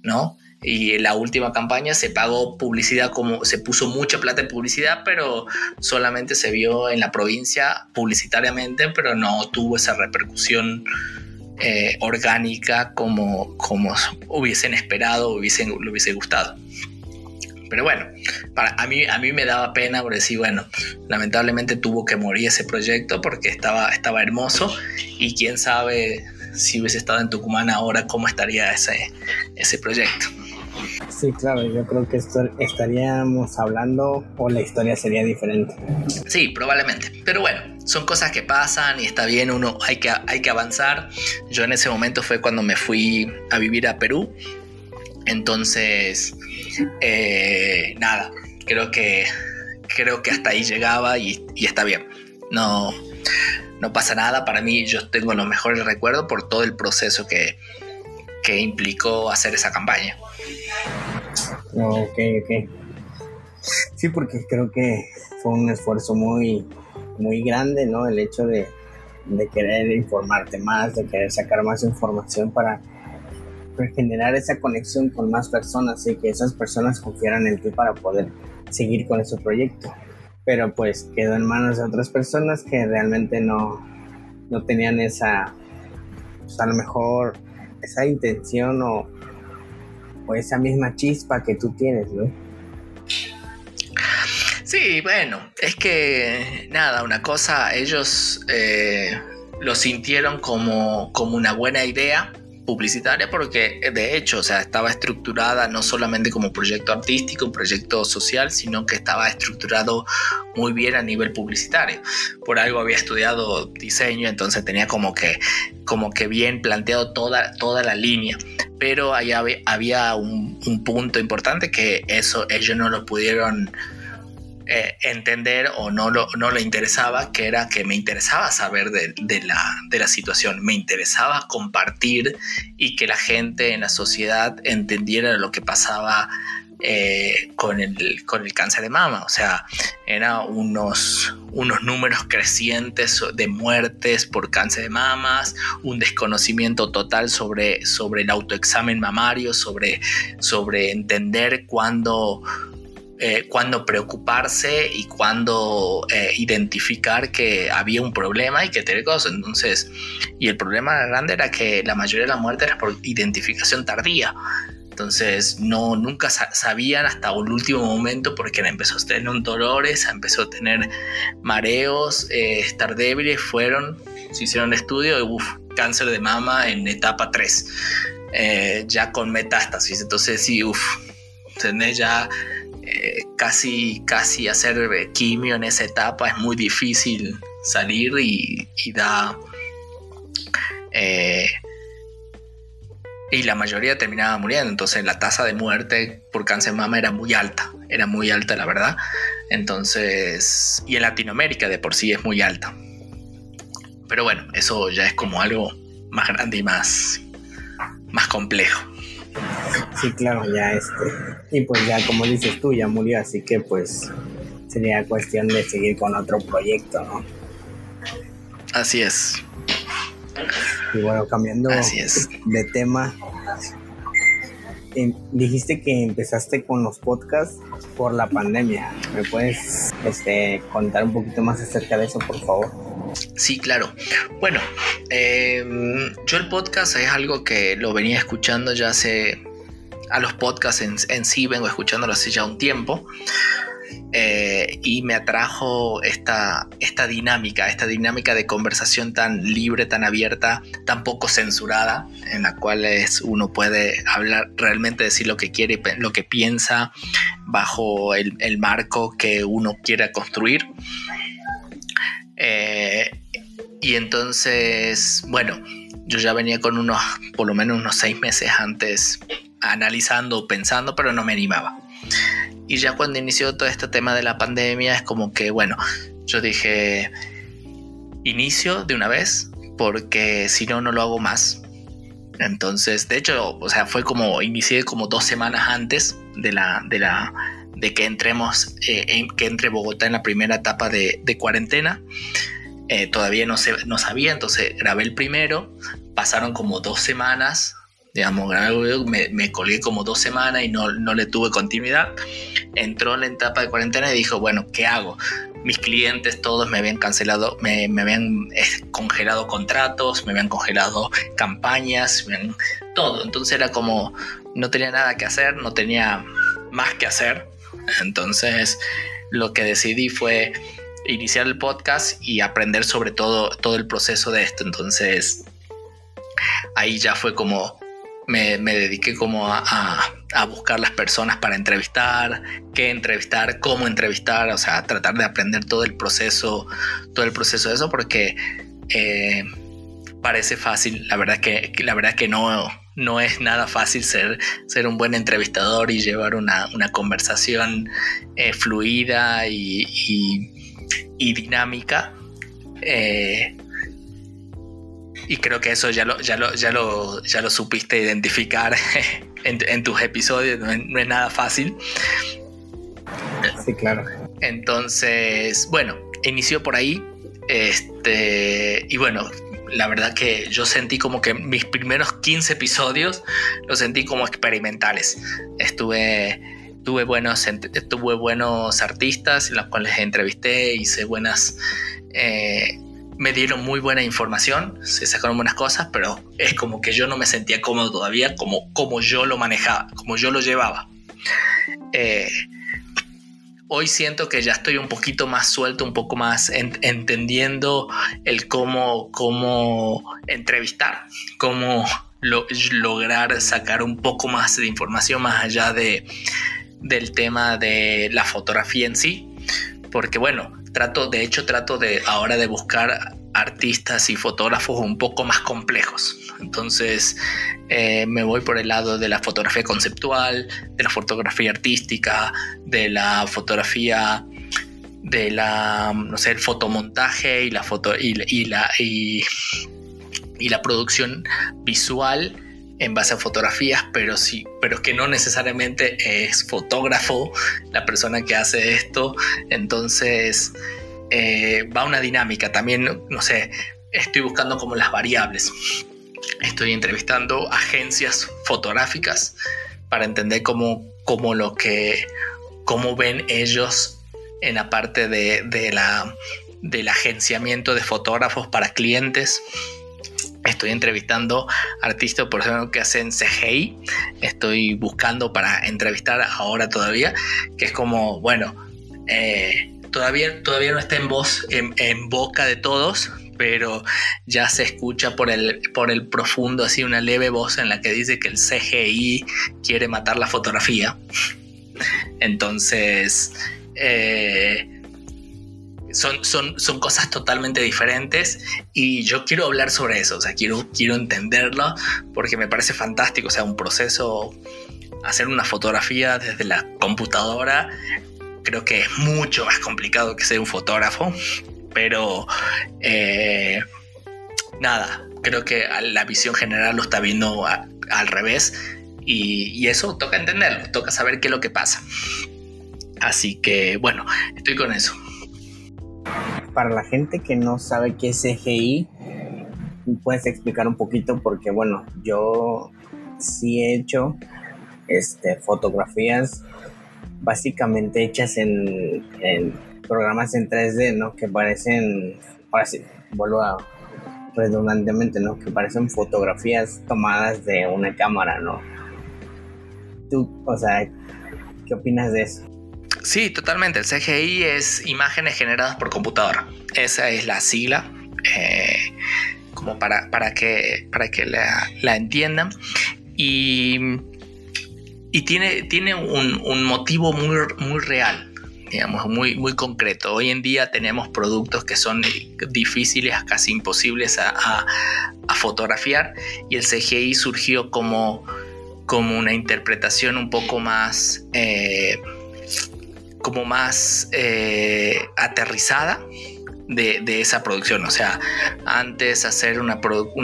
S4: ¿No? Y en la última campaña se pagó publicidad como se puso mucha plata en publicidad pero solamente se vio en la provincia publicitariamente pero no tuvo esa repercusión eh, orgánica como, como hubiesen esperado hubiesen, le hubiese gustado pero bueno, para, a, mí, a mí me daba pena por decir, bueno, lamentablemente tuvo que morir ese proyecto porque estaba, estaba hermoso y quién sabe si hubiese estado en Tucumán ahora cómo estaría ese, ese proyecto.
S3: Sí, claro, yo creo que esto estaríamos hablando o la historia sería diferente.
S4: Sí, probablemente. Pero bueno, son cosas que pasan y está bien, uno hay que, hay que avanzar. Yo en ese momento fue cuando me fui a vivir a Perú. Entonces, eh, nada, creo que, creo que hasta ahí llegaba y, y está bien. No, no pasa nada. Para mí, yo tengo los mejores recuerdos por todo el proceso que, que implicó hacer esa campaña.
S3: Ok, ok. Sí, porque creo que fue un esfuerzo muy, muy grande, ¿no? El hecho de, querer informarte más, de querer sacar más información para, para, generar esa conexión con más personas y que esas personas confiaran en ti para poder seguir con ese proyecto. Pero pues quedó en manos de otras personas que realmente no, no tenían esa, pues, a lo mejor esa intención o, o esa misma chispa que tú tienes, ¿no?
S4: Sí, bueno, es que nada, una cosa, ellos eh, lo sintieron como, como una buena idea publicitaria porque de hecho, o sea, estaba estructurada no solamente como proyecto artístico, un proyecto social, sino que estaba estructurado muy bien a nivel publicitario. Por algo había estudiado diseño, entonces tenía como que, como que bien planteado toda, toda la línea. Pero ahí había, un, un punto importante que eso ellos no lo pudieron eh, entender o no, lo, no le interesaba, que era que me interesaba saber de, la, de, la, situación, me interesaba compartir y que la gente en la sociedad entendiera lo que pasaba eh, con, el, con el cáncer de mama. O sea, eran unos, unos números crecientes de muertes por cáncer de mamas, un desconocimiento total sobre, sobre el autoexamen mamario, sobre, sobre entender cuándo eh, preocuparse y cuándo eh, identificar que había un problema y que tener cosas. Entonces, y el problema grande era que la mayoría de las muertes era por identificación tardía. Entonces, no, nunca sabían hasta el último momento porque empezó a tener dolores, empezó a tener mareos, eh, estar débiles, fueron, se hicieron estudio de cáncer de mama en etapa 3, ya con metástasis. Entonces, sí, uff, tenés ya eh, casi, casi hacer quimio en esa etapa es muy difícil salir y, da... Eh, y la mayoría terminaba muriendo, entonces la tasa de muerte por cáncer de mama era muy alta, era muy alta la verdad. Entonces, y en Latinoamérica de por sí es muy alta. Pero bueno, eso ya es como algo más grande y más, más complejo.
S3: Sí, claro, ya este. Y pues ya como dices tú, ya murió, así que pues sería cuestión de seguir con otro proyecto, ¿no?
S4: Así es.
S3: Y bueno, cambiando de tema, em, dijiste que empezaste con los podcasts por la pandemia. ¿Me puedes este, contar un poquito más acerca de eso, por favor?
S4: Sí, claro. Bueno, em, yo el podcast es algo que lo venía escuchando ya hace... A los podcasts en, sí vengo escuchándolo hace ya un tiempo. Eh, y me atrajo esta, esta dinámica, esta dinámica de conversación tan libre, tan abierta, tan poco censurada, en la cual es, uno puede hablar, realmente decir lo que quiere, lo que piensa, bajo el, marco que uno quiera construir. Eh, y entonces, bueno, yo ya venía con unos, por lo menos unos seis meses antes, analizando, pensando, pero no me animaba. Y ya cuando inició todo este tema de la pandemia, es como que, bueno, yo dije, inicio de una vez, porque si no, no lo hago más. Entonces, de hecho, o sea, fue como, inicié como dos semanas antes de la, de la, de que entremos, eh, que entre Bogotá en la primera etapa de, cuarentena. Eh, todavía no, se, no sabía, entonces grabé el primero, pasaron como dos semanas, digamos, me, me colgué como dos semanas y no, no le tuve continuidad. Entró en la etapa de cuarentena y dijo, bueno, ¿qué hago? Mis clientes todos me habían cancelado, me, me habían eh, congelado contratos, me habían congelado campañas, todo. Entonces era como, no tenía nada que hacer, no tenía más que hacer. Entonces, lo que decidí fue iniciar el podcast y aprender sobre todo, todo el proceso de esto. Entonces, ahí ya fue como me, dediqué como a, buscar las personas para entrevistar, qué entrevistar, cómo entrevistar, o sea, tratar de aprender todo el proceso, todo el proceso de eso, porque eh, parece fácil, la verdad que, la verdad que no, no es nada fácil ser, ser un buen entrevistador y llevar una, conversación eh, fluida y, dinámica. Eh, y creo que eso ya lo, ya lo, ya lo, ya lo supiste identificar en, tus episodios, no es, nada fácil.
S3: Sí, claro.
S4: Entonces, bueno, inició por ahí. Este, y bueno, la verdad que yo sentí como que mis primeros 15 episodios los sentí como experimentales. Estuve, tuve buenos, tuve buenos artistas los cuales entrevisté, hice buenas, eh, me dieron muy buena información, se sacaron buenas cosas, pero es como que yo no me sentía cómodo todavía como, como yo lo manejaba, como yo lo llevaba. Eh, hoy siento que ya estoy un poquito más suelto, un poco más entendiendo el cómo, cómo entrevistar, cómo lograr sacar un poco más de información más allá de, del tema de la fotografía en sí. Porque bueno, trato, de hecho trato de ahora de buscar artistas y fotógrafos un poco más complejos. Entonces eh, me voy por el lado de la fotografía conceptual, de la fotografía artística, de la fotografía de la, no sé, el fotomontaje y la foto y, la y, y la producción visual en base a fotografías, pero sí, pero que no necesariamente es fotógrafo la persona que hace esto. Entonces eh, va una dinámica. También, no sé, estoy buscando como las variables. Estoy entrevistando agencias fotográficas para entender cómo, cómo lo que, cómo ven ellos en la parte de, de la, del agenciamiento de fotógrafos para clientes Estoy entrevistando artistas, por ejemplo, que hacen CGI. Estoy buscando para entrevistar ahora todavía, que es como, bueno, eh, todavía, todavía no está en voz, en, boca de todos, pero ya se escucha por el, por el profundo, así una leve voz en la que dice que el CGI quiere matar la fotografía. Entonces, eh, son, son, son cosas totalmente diferentes y yo quiero hablar sobre eso, o sea, quiero, quiero entenderlo porque me parece fantástico, o sea, un proceso, hacer una fotografía desde la computadora, creo que es mucho más complicado que ser un fotógrafo, pero eh, nada, creo que la visión general lo está viendo al revés y, y eso toca entenderlo, toca saber qué es lo que pasa. Así que bueno, estoy con eso
S3: para la gente que no sabe qué es CGI, puedes explicar un poquito porque bueno, yo sí he hecho este, fotografías básicamente hechas en, programas en 3D, ¿no? Que parecen, ahora sí, vuelvo a redundantemente, ¿no? Que parecen fotografías tomadas de una cámara, ¿no? Tú, o sea, ¿qué opinas de eso?
S4: Sí, totalmente. El CGI es imágenes generadas por computadora. Esa es la sigla. Eh, como para, para que, para que la, entiendan. Y, y tiene, tiene un, motivo muy, muy real, digamos, muy, muy concreto. Hoy en día tenemos productos que son difíciles, casi imposibles a, fotografiar y el CGI surgió como, como una interpretación un poco más... Eh, como más eh, aterrizada de, esa producción. O sea, antes hacer una,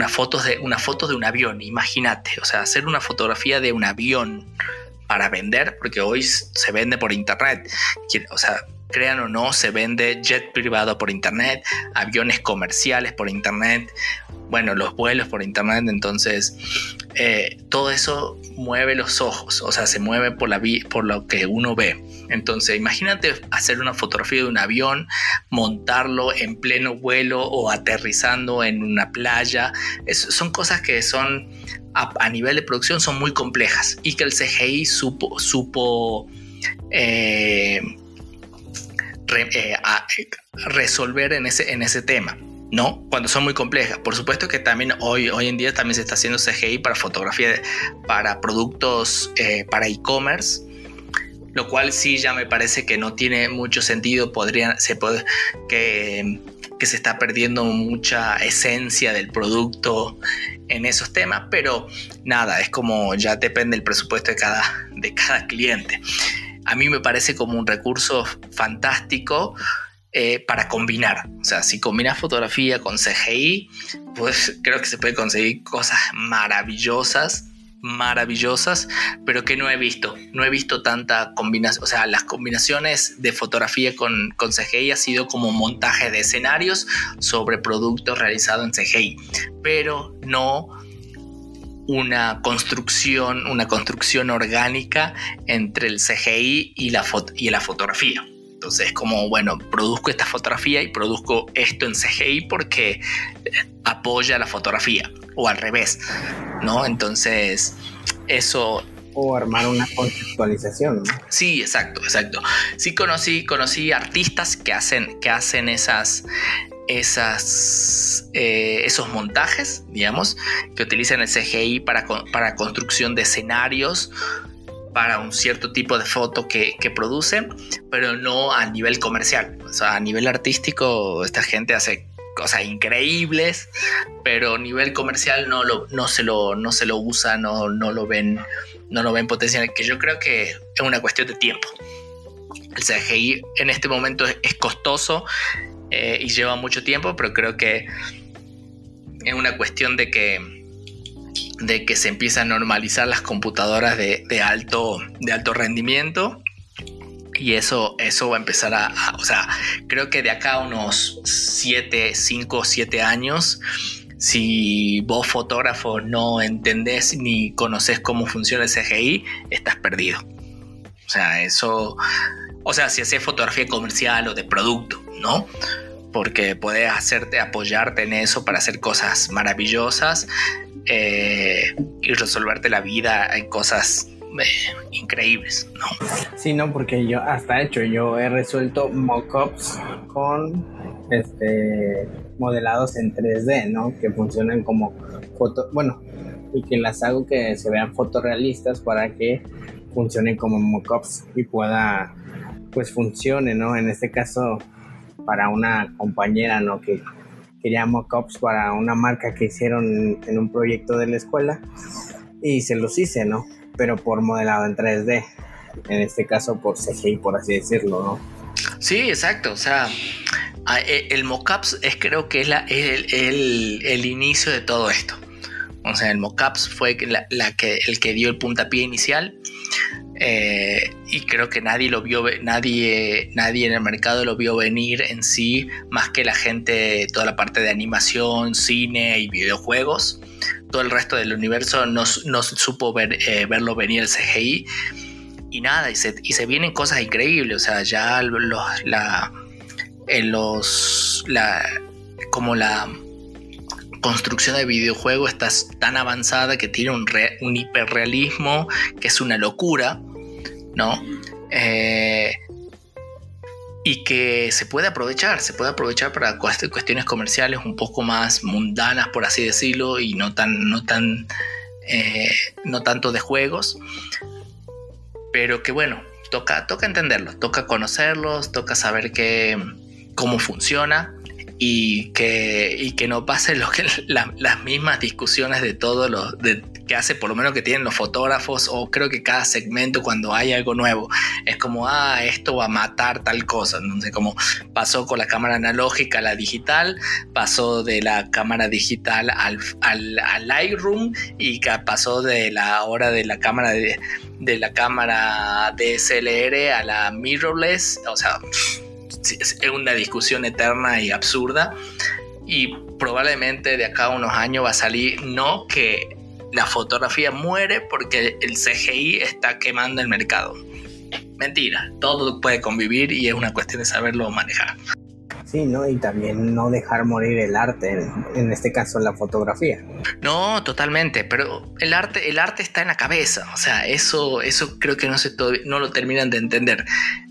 S4: foto de, una foto de un avión, imagínate, o sea, hacer una fotografía de un avión para vender, porque hoy se vende por internet. O sea, crean o no, se vende jet privado por internet, aviones comerciales por internet, bueno, los vuelos por internet, entonces eh, todo eso mueve los ojos, o sea, se mueve por, la por lo que uno ve. Entonces, imagínate hacer una fotografía de un avión, montarlo en pleno vuelo o aterrizando en una playa. son cosas que son a, nivel de producción son muy complejas y que el CGI supo, supo eh, eh, resolver en ese, en ese tema. ¿No? Cuando son muy complejas. Por supuesto que también hoy, hoy en día también se está haciendo CGI para fotografía, para productos, eh, para e-commerce, lo cual sí ya me parece que no tiene mucho sentido, podría, se puede, que, que se está perdiendo mucha esencia del producto en esos temas, pero nada, es como ya depende el presupuesto de cada, de cada cliente. A mí me parece como un recurso fantástico eh, para combinar. O sea, si combinas fotografía con CGI, pues creo que se puede conseguir cosas maravillosas, maravillosas, pero que no he visto. No he visto tanta combinación. O sea, las combinaciones de fotografía con, con CGI ha sido como montaje de escenarios sobre productos realizados en CGI, pero no una construcción, una construcción orgánica entre el CGI y la, y la fotografía. Entonces, como, bueno, produzco esta fotografía y produzco esto en CGI porque apoya la fotografía, o al revés, ¿no? Entonces, eso
S3: o armar una conceptualización. ¿no?
S4: Sí, exacto, exacto. Sí conocí, conocí artistas que hacen, que hacen esas, esas, eh, esos montajes, digamos, que utilizan el CGI para, para construcción de escenarios para un cierto tipo de foto que, que producen, pero no a nivel comercial. O sea, a nivel artístico, esta gente hace cosas increíbles, pero a nivel comercial no, lo, no, se, lo, no se lo usa, no, no lo ven, no lo ven potencial, que yo creo que es una cuestión de tiempo. El CGI en este momento es, costoso eh, y lleva mucho tiempo, pero creo que es una cuestión de que de que se empiezan a normalizar las computadoras de, de, alto, de alto rendimiento y eso, eso va a empezar a, o sea, creo que de acá a unos 7, 5, 7 años, si vos fotógrafo no entendés ni conoces cómo funciona el CGI, estás perdido. O sea, eso, o sea, si haces fotografía comercial o de producto, ¿no? Porque puedes hacerte, apoyarte en eso para hacer cosas maravillosas eh, y resolverte la vida en cosas increíbles, ¿no?
S3: Sí, no, porque yo hasta hecho, yo he resuelto mockups con este modelados en 3D, ¿no? Que funcionan como foto, bueno, y que las hago que se vean fotorrealistas para que funcionen como mockups y pueda pues funcione, ¿no? En este caso para una compañera, ¿no? Que quería mockups para una marca que hicieron en un proyecto de la escuela y se los hice, ¿no? pero por modelado en 3D. En este caso por CGI, por así decirlo, ¿no?
S4: Sí, exacto. O sea, e, el mockups es creo que es la, el, el, inicio de todo esto. O sea, el mockups fue la, que, el que dio el puntapié inicial. Eh, y creo que nadie lo vio, nadie, nadie en el mercado lo vio venir en sí, más que la gente, toda la parte de animación, cine y videojuegos todo el resto del universo no, no supo ver, eh, verlo venir el CGI. Y nada, y se, y se vienen cosas increíbles. O sea, ya los, la, en los, la, como la construcción de videojuego está tan avanzada que tiene un, hiperrealismo que es una locura, ¿no? Eh, y que se puede aprovechar, se puede aprovechar para cuestiones comerciales un poco más mundanas, por así decirlo, y no tan, no tan, eh, no tanto de juegos, pero que bueno, toca, toca entenderlos, toca conocerlos, toca saber que, cómo funciona y que, y que no pase lo que, las mismas discusiones de todos los, de, que hace por lo menos que tienen los fotógrafos o creo que cada segmento cuando hay algo nuevo es como, ah, esto va a matar tal cosa, sé, como pasó con la cámara analógica a la digital, pasó de la cámara digital al, al, Lightroom y pasó de la hora de la cámara de, de la cámara DSLR a la mirrorless, o sea, es una discusión eterna y absurda y probablemente de acá a unos años va a salir no que la fotografía muere porque el CGI está quemando el mercado. Mentira, todo puede convivir y es una cuestión de saberlo manejar.
S3: Sí, ¿no? Y también no dejar morir el arte, en, este caso la fotografía.
S4: No, totalmente, pero el arte, el arte está en la cabeza, o sea, eso, eso creo que no, se no lo terminan de entender.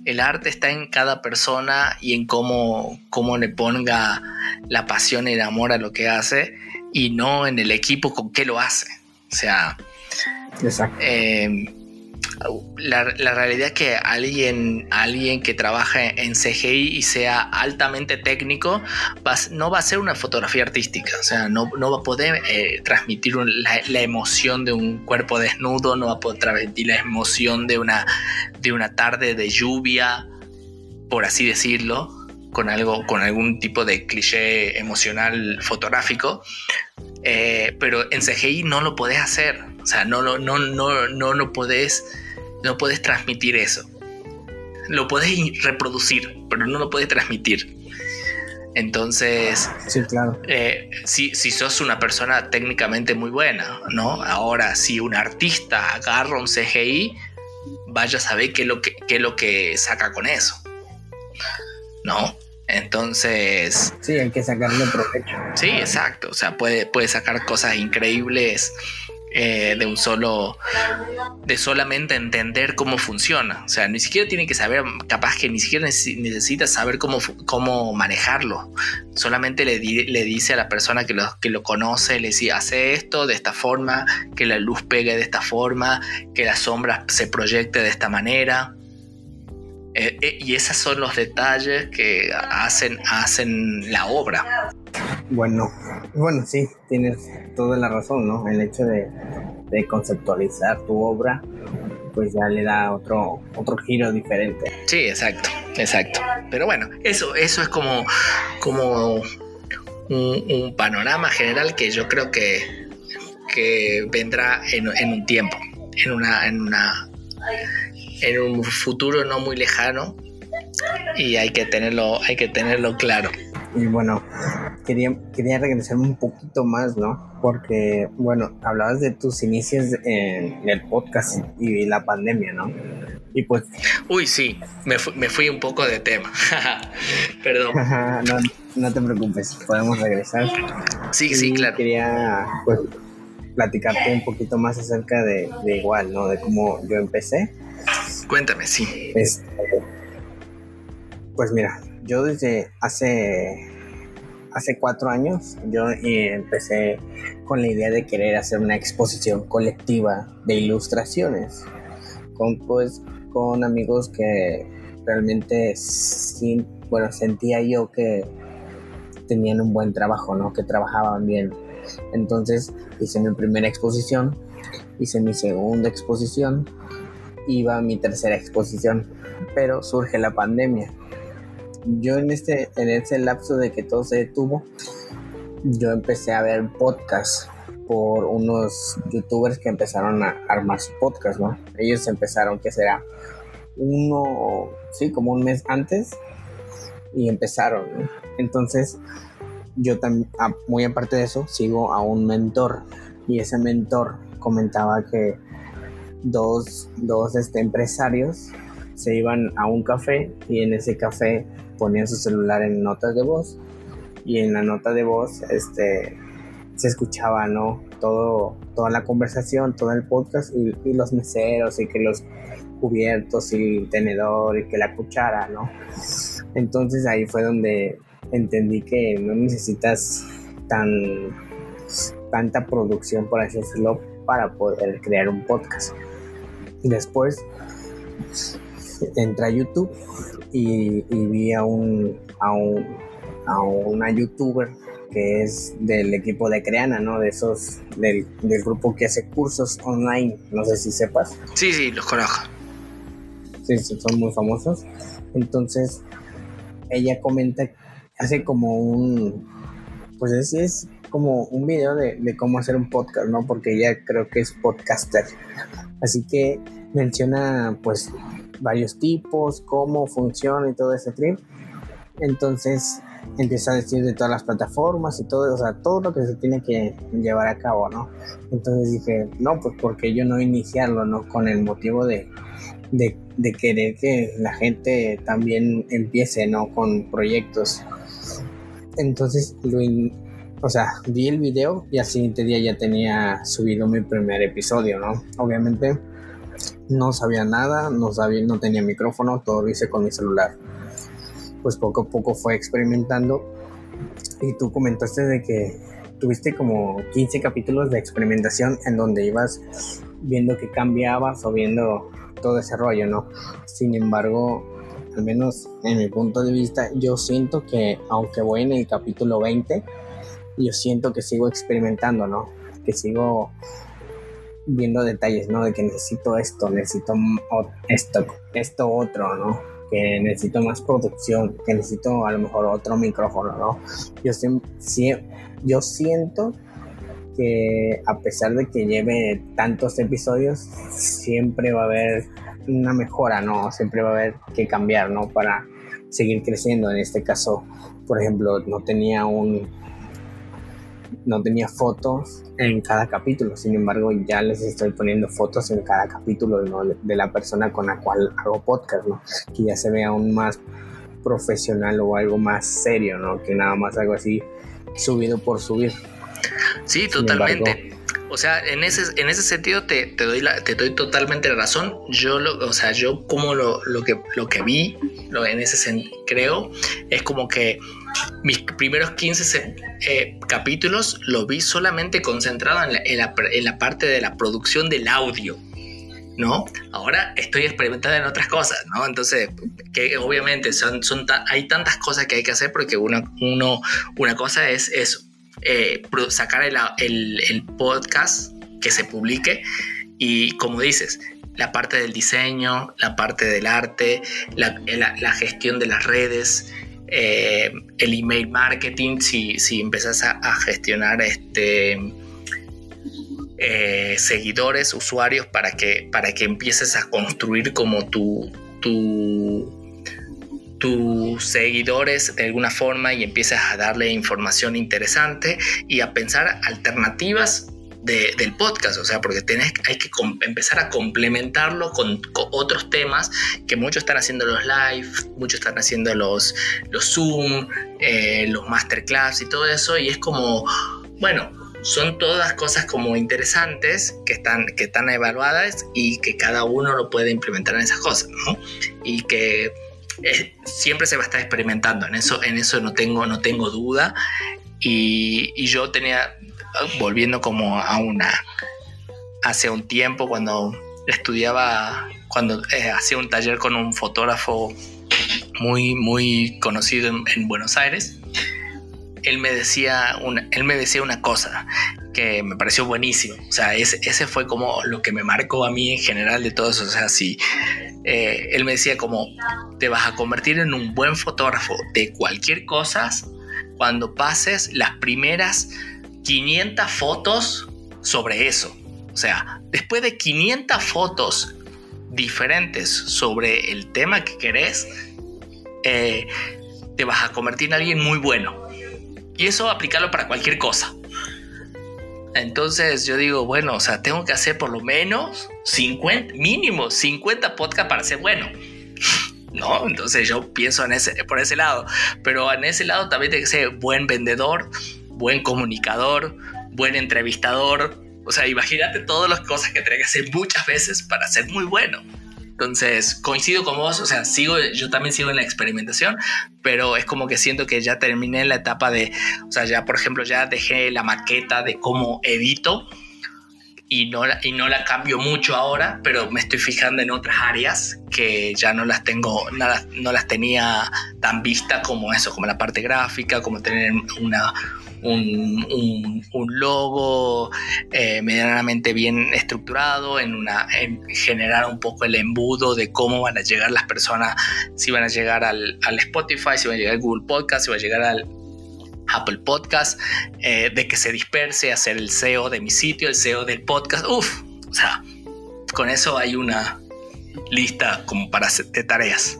S4: El arte está en cada persona y en cómo, cómo le ponga la pasión y el amor a lo que hace y no en el equipo con qué lo hace. O sea, eh, la, realidad es que alguien, alguien que trabaja en CGI y sea altamente técnico no va a ser una fotografía artística, o sea, no, va a poder eh, transmitir la, emoción de un cuerpo desnudo, no va a poder transmitir la emoción de una, de una tarde de lluvia, por así decirlo, con, algo, con algún tipo de cliché emocional fotográfico. Eh, pero en CGI no lo podés hacer. O sea, no, no, no, no, no, no podés, no podés transmitir eso. Lo podés reproducir, pero no lo podés transmitir. Entonces,
S3: sí, claro.
S4: Eh, si, si, sos una persona técnicamente muy buena, ¿no? Ahora, si un artista agarra un CGI, vaya a saber qué es lo que, qué es lo que saca con eso. ¿no? Entonces...
S3: Sí, hay que sacarle provecho.
S4: Sí, exacto. O sea, puede, puede sacar cosas increíbles eh, de un solo, de solamente entender cómo funciona. O sea, ni siquiera tiene que saber, capaz que ni siquiera necesita saber cómo, cómo manejarlo. Solamente le, le dice a la persona que lo, que lo conoce, le dice, hace esto de esta forma, que la luz pegue de esta forma, que la sombra se proyecte de esta manera. Eh, eh, y esos son los detalles que hacen, hacen la obra.
S3: Bueno, bueno, sí, tienes toda la razón, ¿no? El hecho de, conceptualizar tu obra, pues ya le da otro, otro giro diferente.
S4: Sí, exacto, exacto. Pero bueno, eso, eso es como, como un, panorama general que yo creo que, que vendrá en, un tiempo, en una, en una, en un futuro no muy lejano y hay que tenerlo, hay que tenerlo claro.
S3: Y bueno, quería, quería regresarme un poquito más, ¿no? Porque, bueno, hablabas de tus inicios en el podcast y la pandemia, ¿no? Y pues...
S4: Uy, sí, me, me fui un poco de tema. Perdón.
S3: no, no te preocupes, podemos regresar.
S4: Sí, sí, claro.
S3: Quería, pues, platicarte un poquito más acerca de, de igual, ¿no? De cómo yo empecé.
S4: Cuéntame, sí.
S3: Este, pues mira, yo desde hace, hace cuatro años, yo empecé con la idea de querer hacer una exposición colectiva de ilustraciones, con, pues, con amigos que realmente sí, bueno, sentía yo que tenían un buen trabajo, ¿no? Que trabajaban bien. Entonces hice mi primera exposición, hice mi segunda exposición, iba a mi tercera exposición, pero surge la pandemia yo en este en ese lapso de que todo se detuvo, yo empecé a ver podcasts por unos youtubers que empezaron a armar su podcast, ¿no? Ellos empezaron, que será uno, sí, como un mes antes, y empezaron. Entonces, yo también, muy aparte de eso, sigo a un mentor, y ese mentor comentaba que dos, dos este, empresarios se iban a un café y en ese café ponían su celular en notas de voz y en la nota de voz este se escuchaba no todo toda la conversación todo el podcast y, los meseros y que los cubiertos y el tenedor y que la cuchara no entonces ahí fue donde entendí que no necesitas tan tanta producción por así decirlo para poder crear un podcast después entré a YouTube y, vi a un, a un a una youtuber que es del equipo de Creana, ¿no? De esos, del, grupo que hace cursos online, no sé si sepas.
S4: Sí, sí, los conozco.
S3: Sí, sí, son muy famosos. Entonces, ella comenta, hace como un, pues es, es como un video de, cómo hacer un podcast, ¿no? Porque ella creo que es podcaster. Así que menciona, pues, varios tipos, cómo funciona y todo ese trip. Entonces empieza a decir de todas las plataformas y todo, o sea, todo lo que se tiene que llevar a cabo, ¿no? Entonces dije, no, pues porque yo no iniciarlo, ¿no? Con el motivo de, de, querer que la gente también empiece, ¿no? Con proyectos. Entonces, lo o sea, vi el video y al siguiente día ya tenía subido mi primer episodio, ¿no? Obviamente no sabía nada, no, sabía, no tenía micrófono, todo lo hice con mi celular. Pues poco a poco fue experimentando y tú comentaste de que tuviste como 15 capítulos de experimentación en donde ibas viendo que cambiabas o viendo todo ese rollo, ¿no? Sin embargo, al menos en mi punto de vista, yo siento que aunque voy en el capítulo 20, yo siento que sigo experimentando, ¿no? Que sigo viendo detalles, ¿no? De que necesito esto, necesito esto, esto otro, ¿no? Que necesito más producción, que necesito a lo mejor otro micrófono, ¿no? Yo, yo siento que a pesar de que lleve tantos episodios, siempre va a haber una mejora, ¿no? Siempre va a haber que cambiar, ¿no? Para seguir creciendo. En este caso, por ejemplo, no tenía un no tenía fotos en cada capítulo, sin embargo ya les estoy poniendo fotos en cada capítulo de la persona con la cual hago podcast, ¿no? que ya se ve aún más profesional o algo más serio, ¿no? Que nada más algo así subido por subir.
S4: Sí, totalmente. o sea, en ese, en ese sentido te, te doy la, te doy totalmente razón. Yo lo, o sea, yo como lo, lo que lo que vi, lo, en ese sentido, creo, es como que mis primeros 15 eh, capítulos lo vi solamente concentrado en la, parte de la producción del audio. ¿no? Ahora estoy experimentando en otras cosas, ¿no? Entonces, que obviamente son, hay tantas cosas que hay que hacer porque uno, uno una cosa es eso, eh, sacar el, podcast que se publique y como dices, la parte del diseño, la parte del arte, la gestión de las redes, eh, el email marketing, si, si empezás a, gestionar este eh, seguidores, usuarios, para que, para que empieces a construir como tu, tu, tus seguidores de alguna forma y empieces a darle información interesante y a pensar alternativas de, del podcast, o sea, porque tenés, hay que empezar a complementarlo con, con, otros temas que muchos están haciendo los live, muchos están haciendo los, los Zoom, eh, los masterclass y todo eso, y es como, bueno, son todas cosas como interesantes que están, que están evaluadas y que cada uno lo puede implementar en esas cosas, ¿no? Y que eh, siempre se va a estar experimentando, en eso, en eso no, tengo, no tengo duda. Y, y yo tenía, volviendo como a una, hace un tiempo cuando estudiaba, cuando eh, hacía un taller con un fotógrafo muy, muy conocido en, en Buenos Aires, él me decía una, él me decía una cosa que me pareció buenísimo. O sea, ese, ese fue como lo que me marcó a mí en general de todo eso. O sea, sí, eh, él me decía como, te vas a convertir en un buen fotógrafo de cualquier cosa cuando pases las primeras 500 fotos sobre eso. O sea, después de 500 fotos diferentes sobre el tema que querés, eh, te vas a convertir en alguien muy bueno. Y eso aplicarlo para cualquier cosa. Entonces yo digo, bueno, o sea, tengo que hacer por lo menos 50, mínimo 50 podcasts para ser bueno. ¿No? Entonces yo pienso en ese, por ese lado. Pero en ese lado también tiene que ser buen vendedor, buen comunicador, buen entrevistador. O sea, imagínate todas las cosas que tengo que hacer muchas veces para ser muy bueno. Entonces, coincido con vos, o sea, sigo, yo también sigo en la experimentación, pero es como que siento que ya terminé la etapa de, o sea, ya por ejemplo, ya dejé la maqueta de cómo edito y no, la, y no la cambio mucho ahora, pero me estoy fijando en otras áreas que ya no las tengo, no las, no las tenía tan vista como eso, como la parte gráfica, como tener una, un, un, logo eh, medianamente bien estructurado, en, una, en generar un poco el embudo de cómo van a llegar las personas, si van a llegar al, al Spotify, si van a llegar al Google Podcast, si van a llegar al Apple Podcast, eh, de que se disperse, hacer el SEO de mi sitio, el SEO del podcast. Uf, o sea, con eso hay una lista como para de tareas.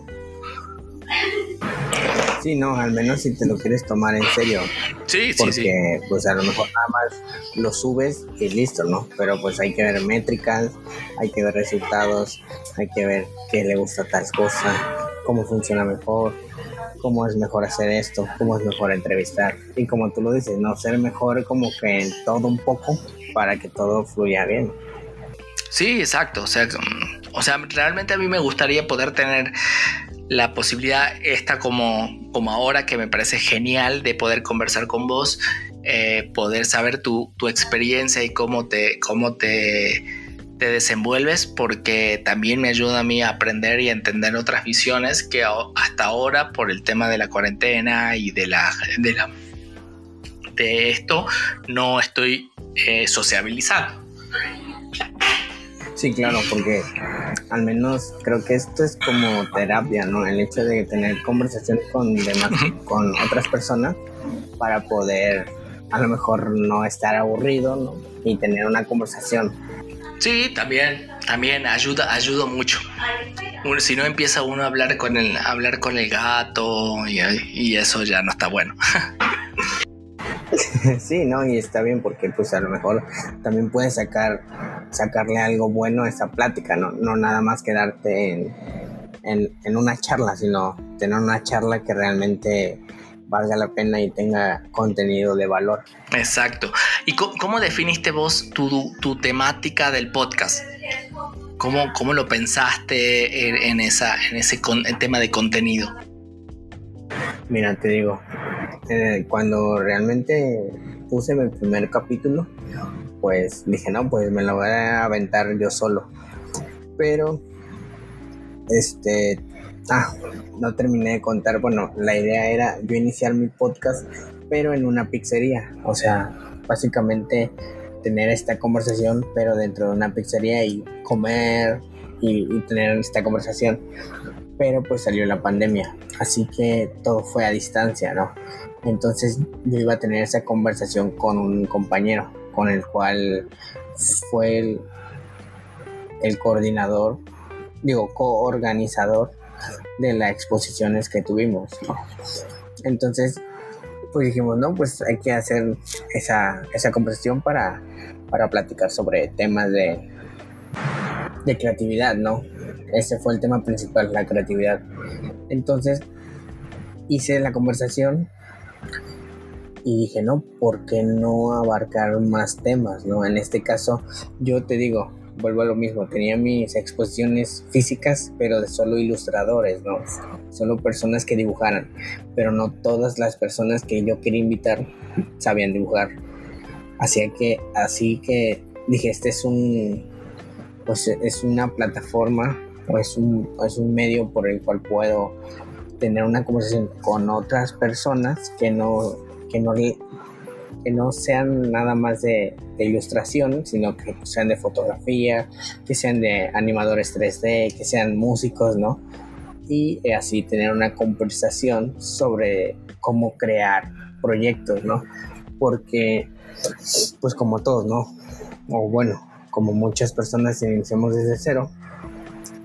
S3: Sí, no, al menos si te lo quieres tomar en serio.
S4: Sí,
S3: porque,
S4: sí, sí.
S3: pues a lo mejor nada más lo subes y listo, ¿no? Pero pues hay que ver métricas, hay que ver resultados, hay que ver qué le gusta a tal cosa, cómo funciona mejor, cómo es mejor hacer esto, cómo es mejor entrevistar. Y como tú lo dices, no ser mejor como que en todo un poco para que todo fluya bien.
S4: Sí, exacto. O sea, o sea, realmente a mí me gustaría poder tener la posibilidad esta como, como ahora que me parece genial de poder conversar con vos, eh, poder saber tu, tu, experiencia y cómo te, cómo te, te, desenvuelves, porque también me ayuda a mí a aprender y a entender otras visiones que hasta ahora por el tema de la cuarentena y de la, de, la, de esto no estoy eh, sociabilizando.
S3: Sí, claro, porque al menos creo que esto es como terapia, ¿no? El hecho de tener conversaciones con demás, con otras personas para poder a lo mejor no estar aburrido, ¿no? Y tener una conversación.
S4: Sí, también, también ayuda, ayuda mucho. Si no empieza uno a hablar con el, a hablar con el gato y, y eso ya no está bueno.
S3: sí, no, y está bien porque pues a lo mejor también puedes sacar sacarle algo bueno a esa plática, no, no nada más quedarte en, en, una charla, sino tener una charla que realmente valga la pena y tenga contenido de valor.
S4: Exacto. ¿Y cómo, definiste vos tu, tu, temática del podcast? ¿Cómo, cómo lo pensaste en, esa, en ese tema de contenido?
S3: Mira, te digo, eh, cuando realmente puse mi primer capítulo, pues dije, no, pues me lo voy a aventar yo solo. Pero, este, ah, no terminé de contar, bueno, la idea era yo iniciar mi podcast, pero en una pizzería, o sea, básicamente tener esta conversación, pero dentro de una pizzería y comer y, tener esta conversación pero pues salió la pandemia, así que todo fue a distancia, ¿no? Entonces yo iba a tener esa conversación con un compañero, con el cual fue el, el coordinador, digo, coorganizador de las exposiciones que tuvimos. Entonces, pues dijimos, no, pues hay que hacer esa, esa conversación para, para platicar sobre temas de, de creatividad, ¿no? Ese fue el tema principal, la creatividad. Entonces hice la conversación y dije, no, ¿por qué no abarcar más temas? ¿no? En este caso, yo te digo, vuelvo a lo mismo, tenía mis exposiciones físicas, pero de solo ilustradores, ¿no? Solo personas que dibujaran, pero no todas las personas que yo quería invitar sabían dibujar. Así que, así que dije, este es un, pues es una plataforma o es un, es un medio por el cual puedo tener una conversación con otras personas que no, que no, que no sean nada más de, ilustración, sino que sean de fotografía, que sean de animadores 3D, que sean músicos, ¿no? Y así tener una conversación sobre cómo crear proyectos, ¿no? Porque, pues como todos, ¿no? O bueno, como muchas personas iniciamos desde cero,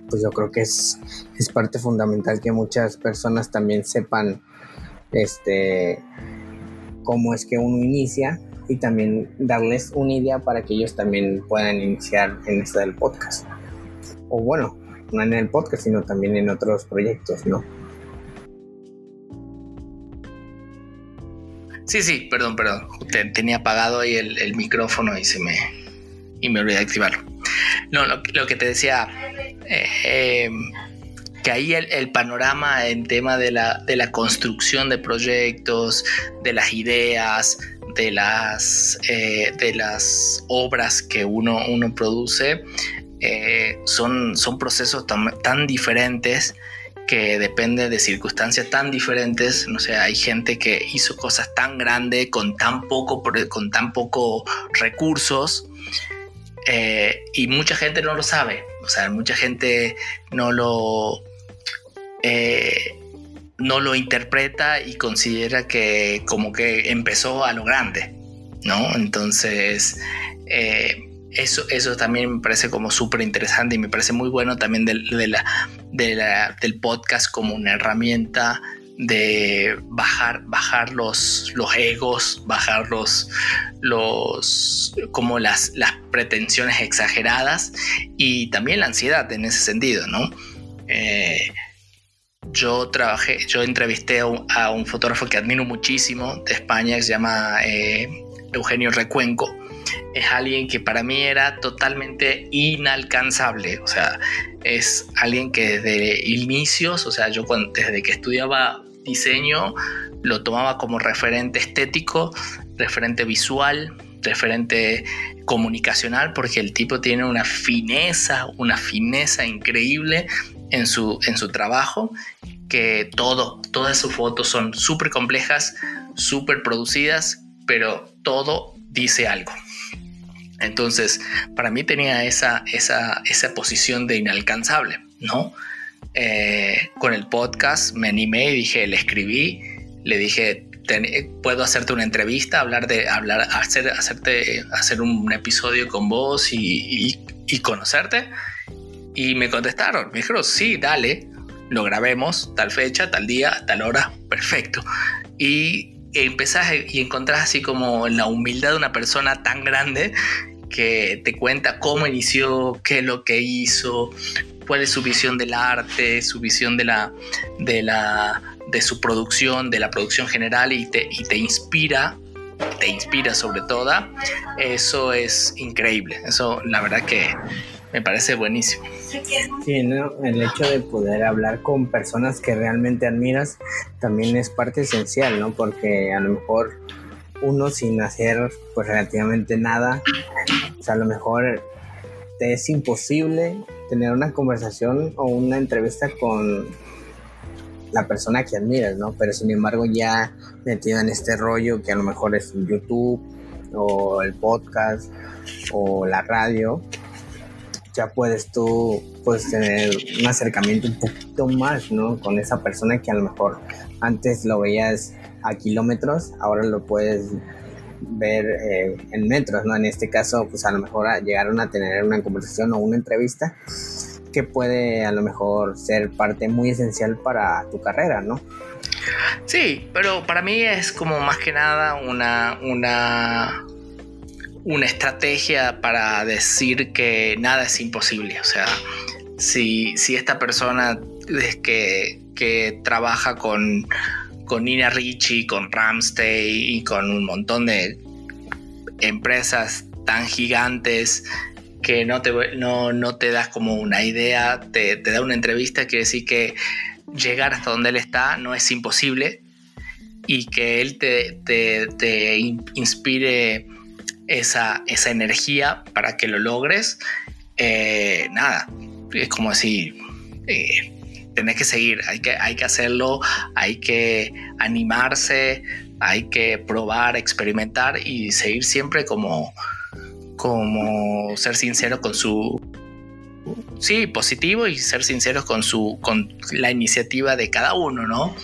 S3: pues yo creo que es, es parte fundamental que muchas personas también sepan este cómo es que uno inicia y también darles una idea para que ellos también puedan iniciar en esto del podcast. O bueno, no en el podcast, sino también en otros proyectos, ¿no?
S4: Sí, sí, perdón, perdón. Tenía apagado ahí el, micrófono y se me, y me olvidé de activarlo. No, lo, que te decía, eh, que ahí el, panorama en tema de la, de la, construcción de proyectos, de las ideas, de las, eh, de las obras que uno, uno produce, eh, son, son procesos tan, diferentes que depende de circunstancias tan diferentes. No sé, hay gente que hizo cosas tan grandes con tan poco, con tan poco recursos eh, y mucha gente no lo sabe, o sea, mucha gente no lo, eh, no lo interpreta y considera que como que empezó a lo grande, ¿no? Entonces, eh, eso, eso también me parece como súper interesante y me parece muy bueno también del podcast como una herramienta de bajar, bajar los, los egos, bajar los, los como las, las pretensiones exageradas y también la ansiedad en ese sentido, ¿no? Eh, yo trabajé, yo entrevisté a un, fotógrafo que admiro muchísimo de España, que se llama eh, Eugenio Recuenco. Es alguien que para mí era totalmente inalcanzable, o sea, es alguien que desde inicios, o sea, yo desde que estudiaba diseño lo tomaba como referente estético, referente visual, referente comunicacional, porque el tipo tiene una fineza, una fineza increíble en su, en su trabajo, que todo, todas sus fotos son súper complejas, súper producidas, pero todo dice algo. Entonces, para mí tenía esa, esa, esa posición de inalcanzable, ¿no? Eh, con el podcast me animé y dije, le escribí, le dije, puedo hacerte una entrevista, hablar de, hablar, hacer, hacerte, hacer un episodio con vos y, conocerte. Y me contestaron, me dijeron, sí, dale, lo grabemos, tal fecha, tal día, tal hora, perfecto. Y empezás y encontrás así como la humildad de una persona tan grande que te cuenta cómo inició, qué es lo que hizo, cuál es su visión del arte, su visión de la, de la, de su producción, de la producción general y te, y te inspira, te inspira sobre todo, eso es increíble. Eso la verdad que me parece buenísimo.
S3: Sí, ¿no? el hecho de poder hablar con personas que realmente admiras también es parte esencial, ¿no? Porque a lo mejor uno sin hacer pues relativamente nada, o sea, a lo mejor te es imposible tener una conversación o una entrevista con la persona que admiras, ¿no? Pero sin embargo ya metido en este rollo que a lo mejor es YouTube o el podcast o la radio, ya puedes tú puedes tener un acercamiento un poquito más, ¿no? Con esa persona que a lo mejor antes lo veías a kilómetros, ahora lo puedes ver eh, en metros, ¿no? En este caso, pues a lo mejor llegaron a tener una conversación o una entrevista que puede a lo mejor ser parte muy esencial para tu carrera, ¿no?
S4: Sí, pero para mí es como más que nada una, una, una estrategia para decir que nada es imposible. O sea, si, si esta persona que, que trabaja con, con Nina Ricci, con Ramstay y con un montón de empresas tan gigantes que no te, no, no te das como una idea, te, da una entrevista, quiere decir que llegar hasta donde él está no es imposible y que él te, te, inspire esa, esa, energía para que lo logres, eh, nada, es como así, eh, tenés que seguir, hay que, hay que hacerlo, hay que animarse, hay que probar, experimentar y seguir siempre como como ser sincero con su sí, positivo y ser sinceros con su con la iniciativa de cada uno, ¿no?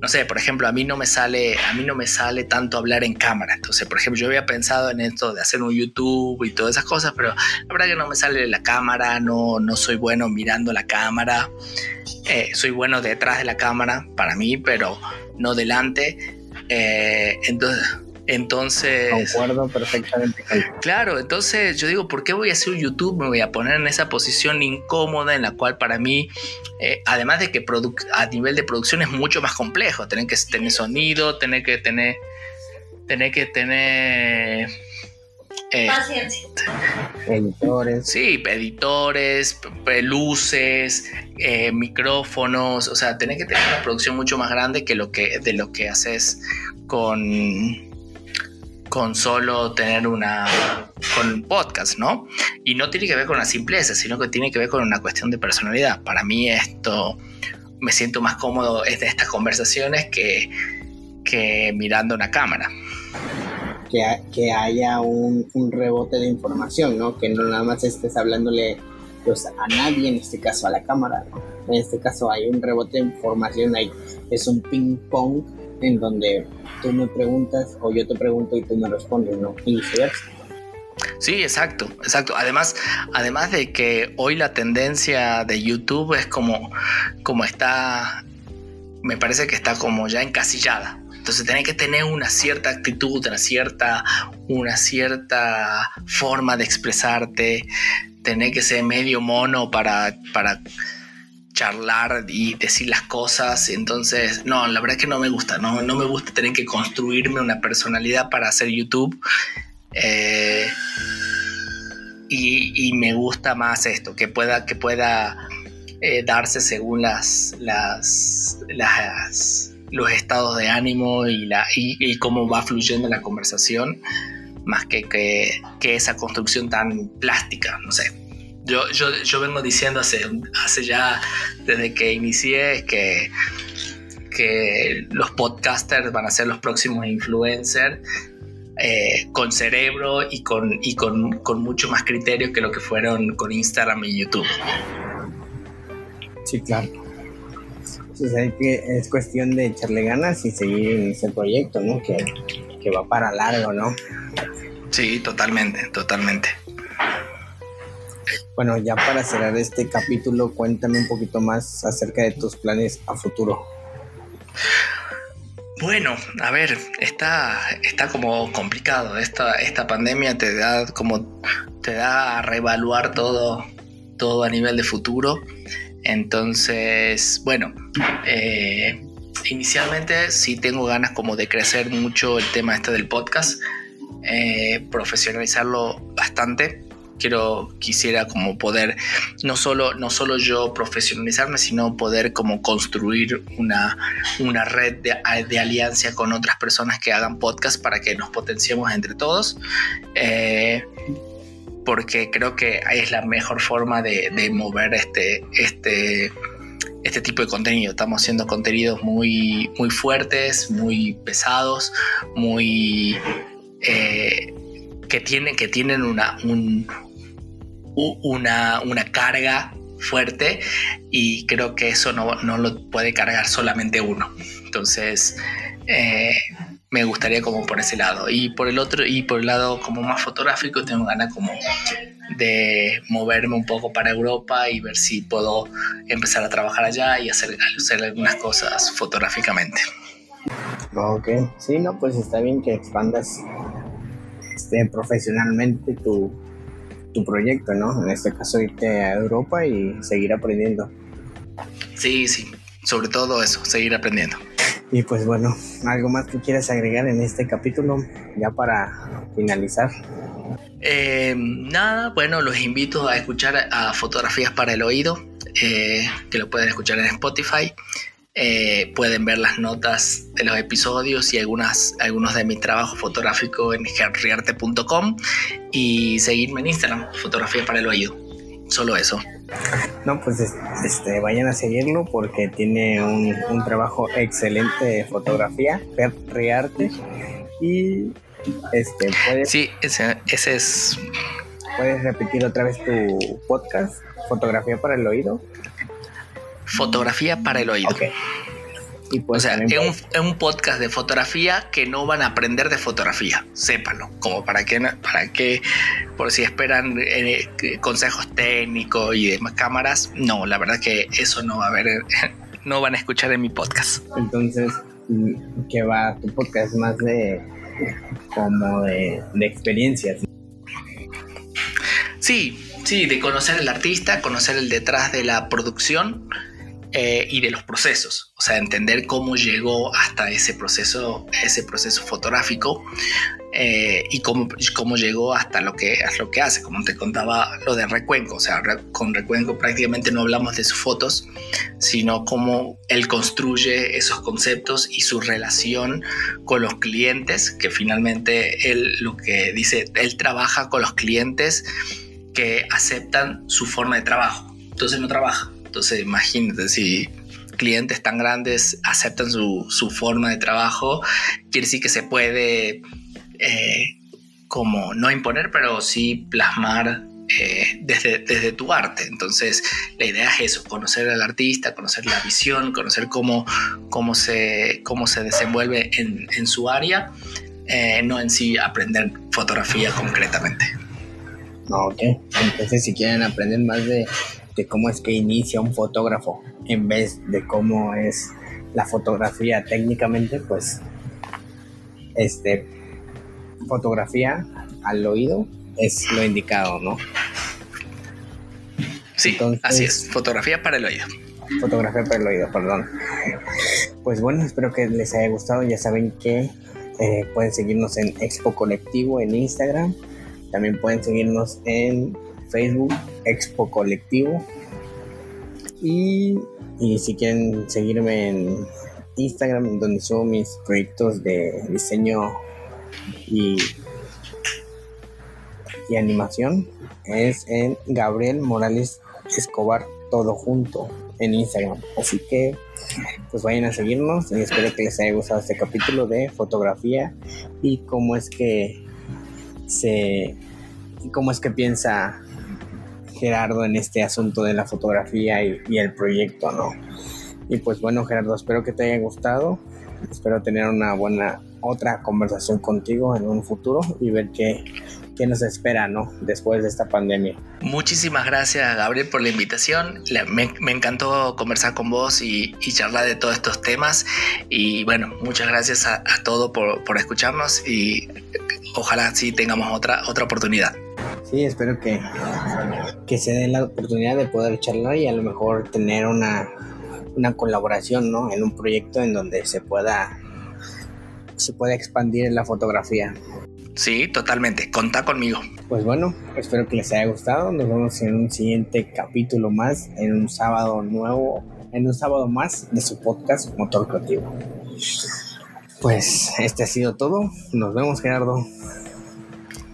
S4: No sé, por ejemplo, a mí no me sale a mí no me sale tanto hablar en cámara. Entonces, por ejemplo, yo había pensado en esto de hacer un YouTube y todas esas cosas, pero la verdad que no me sale la cámara, no no soy bueno mirando la cámara. Eh, soy bueno detrás de la cámara para mí, pero no delante. Eh, entonces, entonces.
S3: Concuerdo perfectamente.
S4: Claro, entonces yo digo, ¿por qué voy a hacer un YouTube? Me voy a poner en esa posición incómoda en la cual para mí, eh, además de que a nivel de producción es mucho más complejo, tener que tener sonido, tener que tener. Tener que tener.
S5: Eh, Paciencia.
S3: Editores.
S4: Sí, editores, luces, eh, micrófonos, o sea, tener que tener una producción mucho más grande que lo que de lo que haces con con solo tener una con un podcast, ¿no? Y no tiene que ver con la simpleza, sino que tiene que ver con una cuestión de personalidad. Para mí esto me siento más cómodo en estas conversaciones que, que mirando una cámara.
S3: Que, que haya un, un, rebote de información, ¿no? Que no nada más estés hablándole pues, a nadie, en este caso a la cámara, En este caso hay un rebote de información, ahí es un ping pong en donde tú me preguntas o yo te pregunto y tú me respondes, ¿no? Y viceversa.
S4: Sí, exacto, exacto. Además, además de que hoy la tendencia de YouTube es como, como está, me parece que está como ya encasillada. Entonces tenés que tener una cierta actitud, una cierta, una cierta forma de expresarte, tenés que ser medio mono para, para charlar y decir las cosas. Entonces, no, la verdad es que no me gusta, no, no me gusta tener que construirme una personalidad para hacer YouTube. Eh, y, me gusta más esto, que pueda, que pueda eh, darse según las, las, las, los estados de ánimo y, la, y, cómo va fluyendo la conversación, más que, que, que esa construcción tan plástica, no sé. Yo, yo, yo vengo diciendo hace, hace ya, desde que inicié, que, que los podcasters van a ser los próximos influencers eh, con cerebro y, con, y con, con, mucho más criterio que lo que fueron con Instagram y YouTube.
S3: Sí, claro. Entonces que, es cuestión de echarle ganas y seguir en ese proyecto, ¿no? Que, que va para largo, ¿no?
S4: Sí, totalmente, totalmente.
S3: Bueno, ya para cerrar este capítulo, cuéntame un poquito más acerca de tus planes a futuro.
S4: Bueno, a ver, está, está como complicado. Esta, esta pandemia te da como te da a reevaluar todo, todo a nivel de futuro. Entonces, bueno, eh, inicialmente sí tengo ganas como de crecer mucho el tema este del podcast, eh, profesionalizarlo bastante quiero, quisiera como poder, no solo, no solo yo profesionalizarme, sino poder como construir una, una red de, de alianza con otras personas que hagan podcast para que nos potenciemos entre todos. Eh, porque creo que es la mejor forma de, de, mover este, este, este tipo de contenido. Estamos haciendo contenidos muy, muy fuertes, muy pesados, muy... Eh, que tienen, que tienen una, un, una, una carga fuerte y creo que eso no, no, lo puede cargar solamente uno. Entonces, eh, me gustaría como por ese lado. Y por el otro, y por el lado como más fotográfico, tengo ganas como de moverme un poco para Europa y ver si puedo empezar a trabajar allá y hacer, hacer algunas cosas fotográficamente.
S3: Ok, sí, no, pues está bien que expandas este, profesionalmente tu, tu proyecto, ¿no? En este caso irte a Europa y seguir aprendiendo.
S4: Sí, sí, sobre todo eso, seguir aprendiendo.
S3: Y pues bueno, ¿algo más que quieras agregar en este capítulo ya para finalizar?
S4: Eh, nada, bueno, los invito a escuchar a Fotografías para el Oído, eh, que lo pueden escuchar en Spotify. Eh, pueden ver las notas de los episodios y algunas, algunos de mi trabajo fotográfico en gerriarte.com y seguirme en Instagram, Fotografía para el Oído. Solo eso.
S3: No, pues este, vayan a seguirlo porque tiene un, un trabajo excelente de fotografía, Gerriarte. Y este, puedes.
S4: Sí, ese, ese es.
S3: Puedes repetir otra vez tu podcast, Fotografía para el Oído.
S4: Fotografía para el oído. Y pues o sea, es un, es un, podcast de fotografía que no van a aprender de fotografía, sépanlo, como para que, para que por si esperan eh, consejos técnicos y demás cámaras, no, la verdad que eso no va a haber, no van a escuchar en mi podcast.
S3: Entonces, ¿qué va tu podcast? Más de como de, de experiencias.
S4: Sí, sí, de conocer el artista, conocer el detrás de la producción eh, y de los procesos, o sea, entender cómo llegó hasta ese proceso, ese proceso fotográfico eh, y cómo, cómo llegó hasta lo que, hasta lo que hace, como te contaba lo de Recuenco, o sea, con Recuenco prácticamente no hablamos de sus fotos, sino cómo él construye esos conceptos y su relación con los clientes, que finalmente él lo que dice, él trabaja con los clientes que aceptan su forma de trabajo, entonces no trabaja entonces, imagínate si clientes tan grandes aceptan su, su forma de trabajo, quiere decir que se puede eh, como no imponer, pero sí plasmar eh, desde, desde, tu arte. Entonces, la idea es eso, conocer al artista, conocer la visión, conocer cómo, cómo, se, cómo se desenvuelve en, en su área, eh, no en sí aprender fotografía concretamente.
S3: Ok, entonces si quieren aprender más de de cómo es que inicia un fotógrafo en vez de cómo es la fotografía técnicamente, pues este fotografía al oído es lo indicado, ¿no?
S4: Sí, así es, fotografía para el oído.
S3: Fotografía para el oído, perdón. Pues bueno, espero que les haya gustado. Ya saben que eh, pueden seguirnos en Expo Colectivo en Instagram. También pueden seguirnos en Facebook, Expo Colectivo. Y, si quieren seguirme en Instagram, donde subo mis proyectos de diseño y, y animación, es en Gabriel Morales Escobar, todo junto en Instagram. Así que pues vayan a seguirnos y espero que les haya gustado este capítulo de fotografía y cómo es que se cómo es que piensa Gerardo en este asunto de la fotografía y, el proyecto, ¿no? Y pues bueno, Gerardo, espero que te haya gustado. Espero tener una buena otra conversación contigo en un futuro y ver qué, qué nos espera, ¿no? Después de esta pandemia.
S4: Muchísimas gracias, Gabriel, por la invitación. me, encantó conversar con vos y, charlar de todos estos temas. Y bueno, muchas gracias a, todos por, por, escucharnos y ojalá sí tengamos otra, otra oportunidad.
S3: Sí, espero que, que se den la oportunidad de poder charlar y a lo mejor tener una, una colaboración, ¿no? En un proyecto en donde se pueda se pueda expandir la fotografía.
S4: Sí, totalmente. Contá conmigo.
S3: Pues bueno, espero que les haya gustado. Nos vemos en un siguiente capítulo más, en un sábado nuevo, en un sábado más de su podcast Motor Creativo. Pues este ha sido todo. Nos vemos, Gerardo.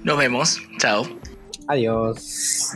S4: Nos vemos. Chao.
S3: Adiós.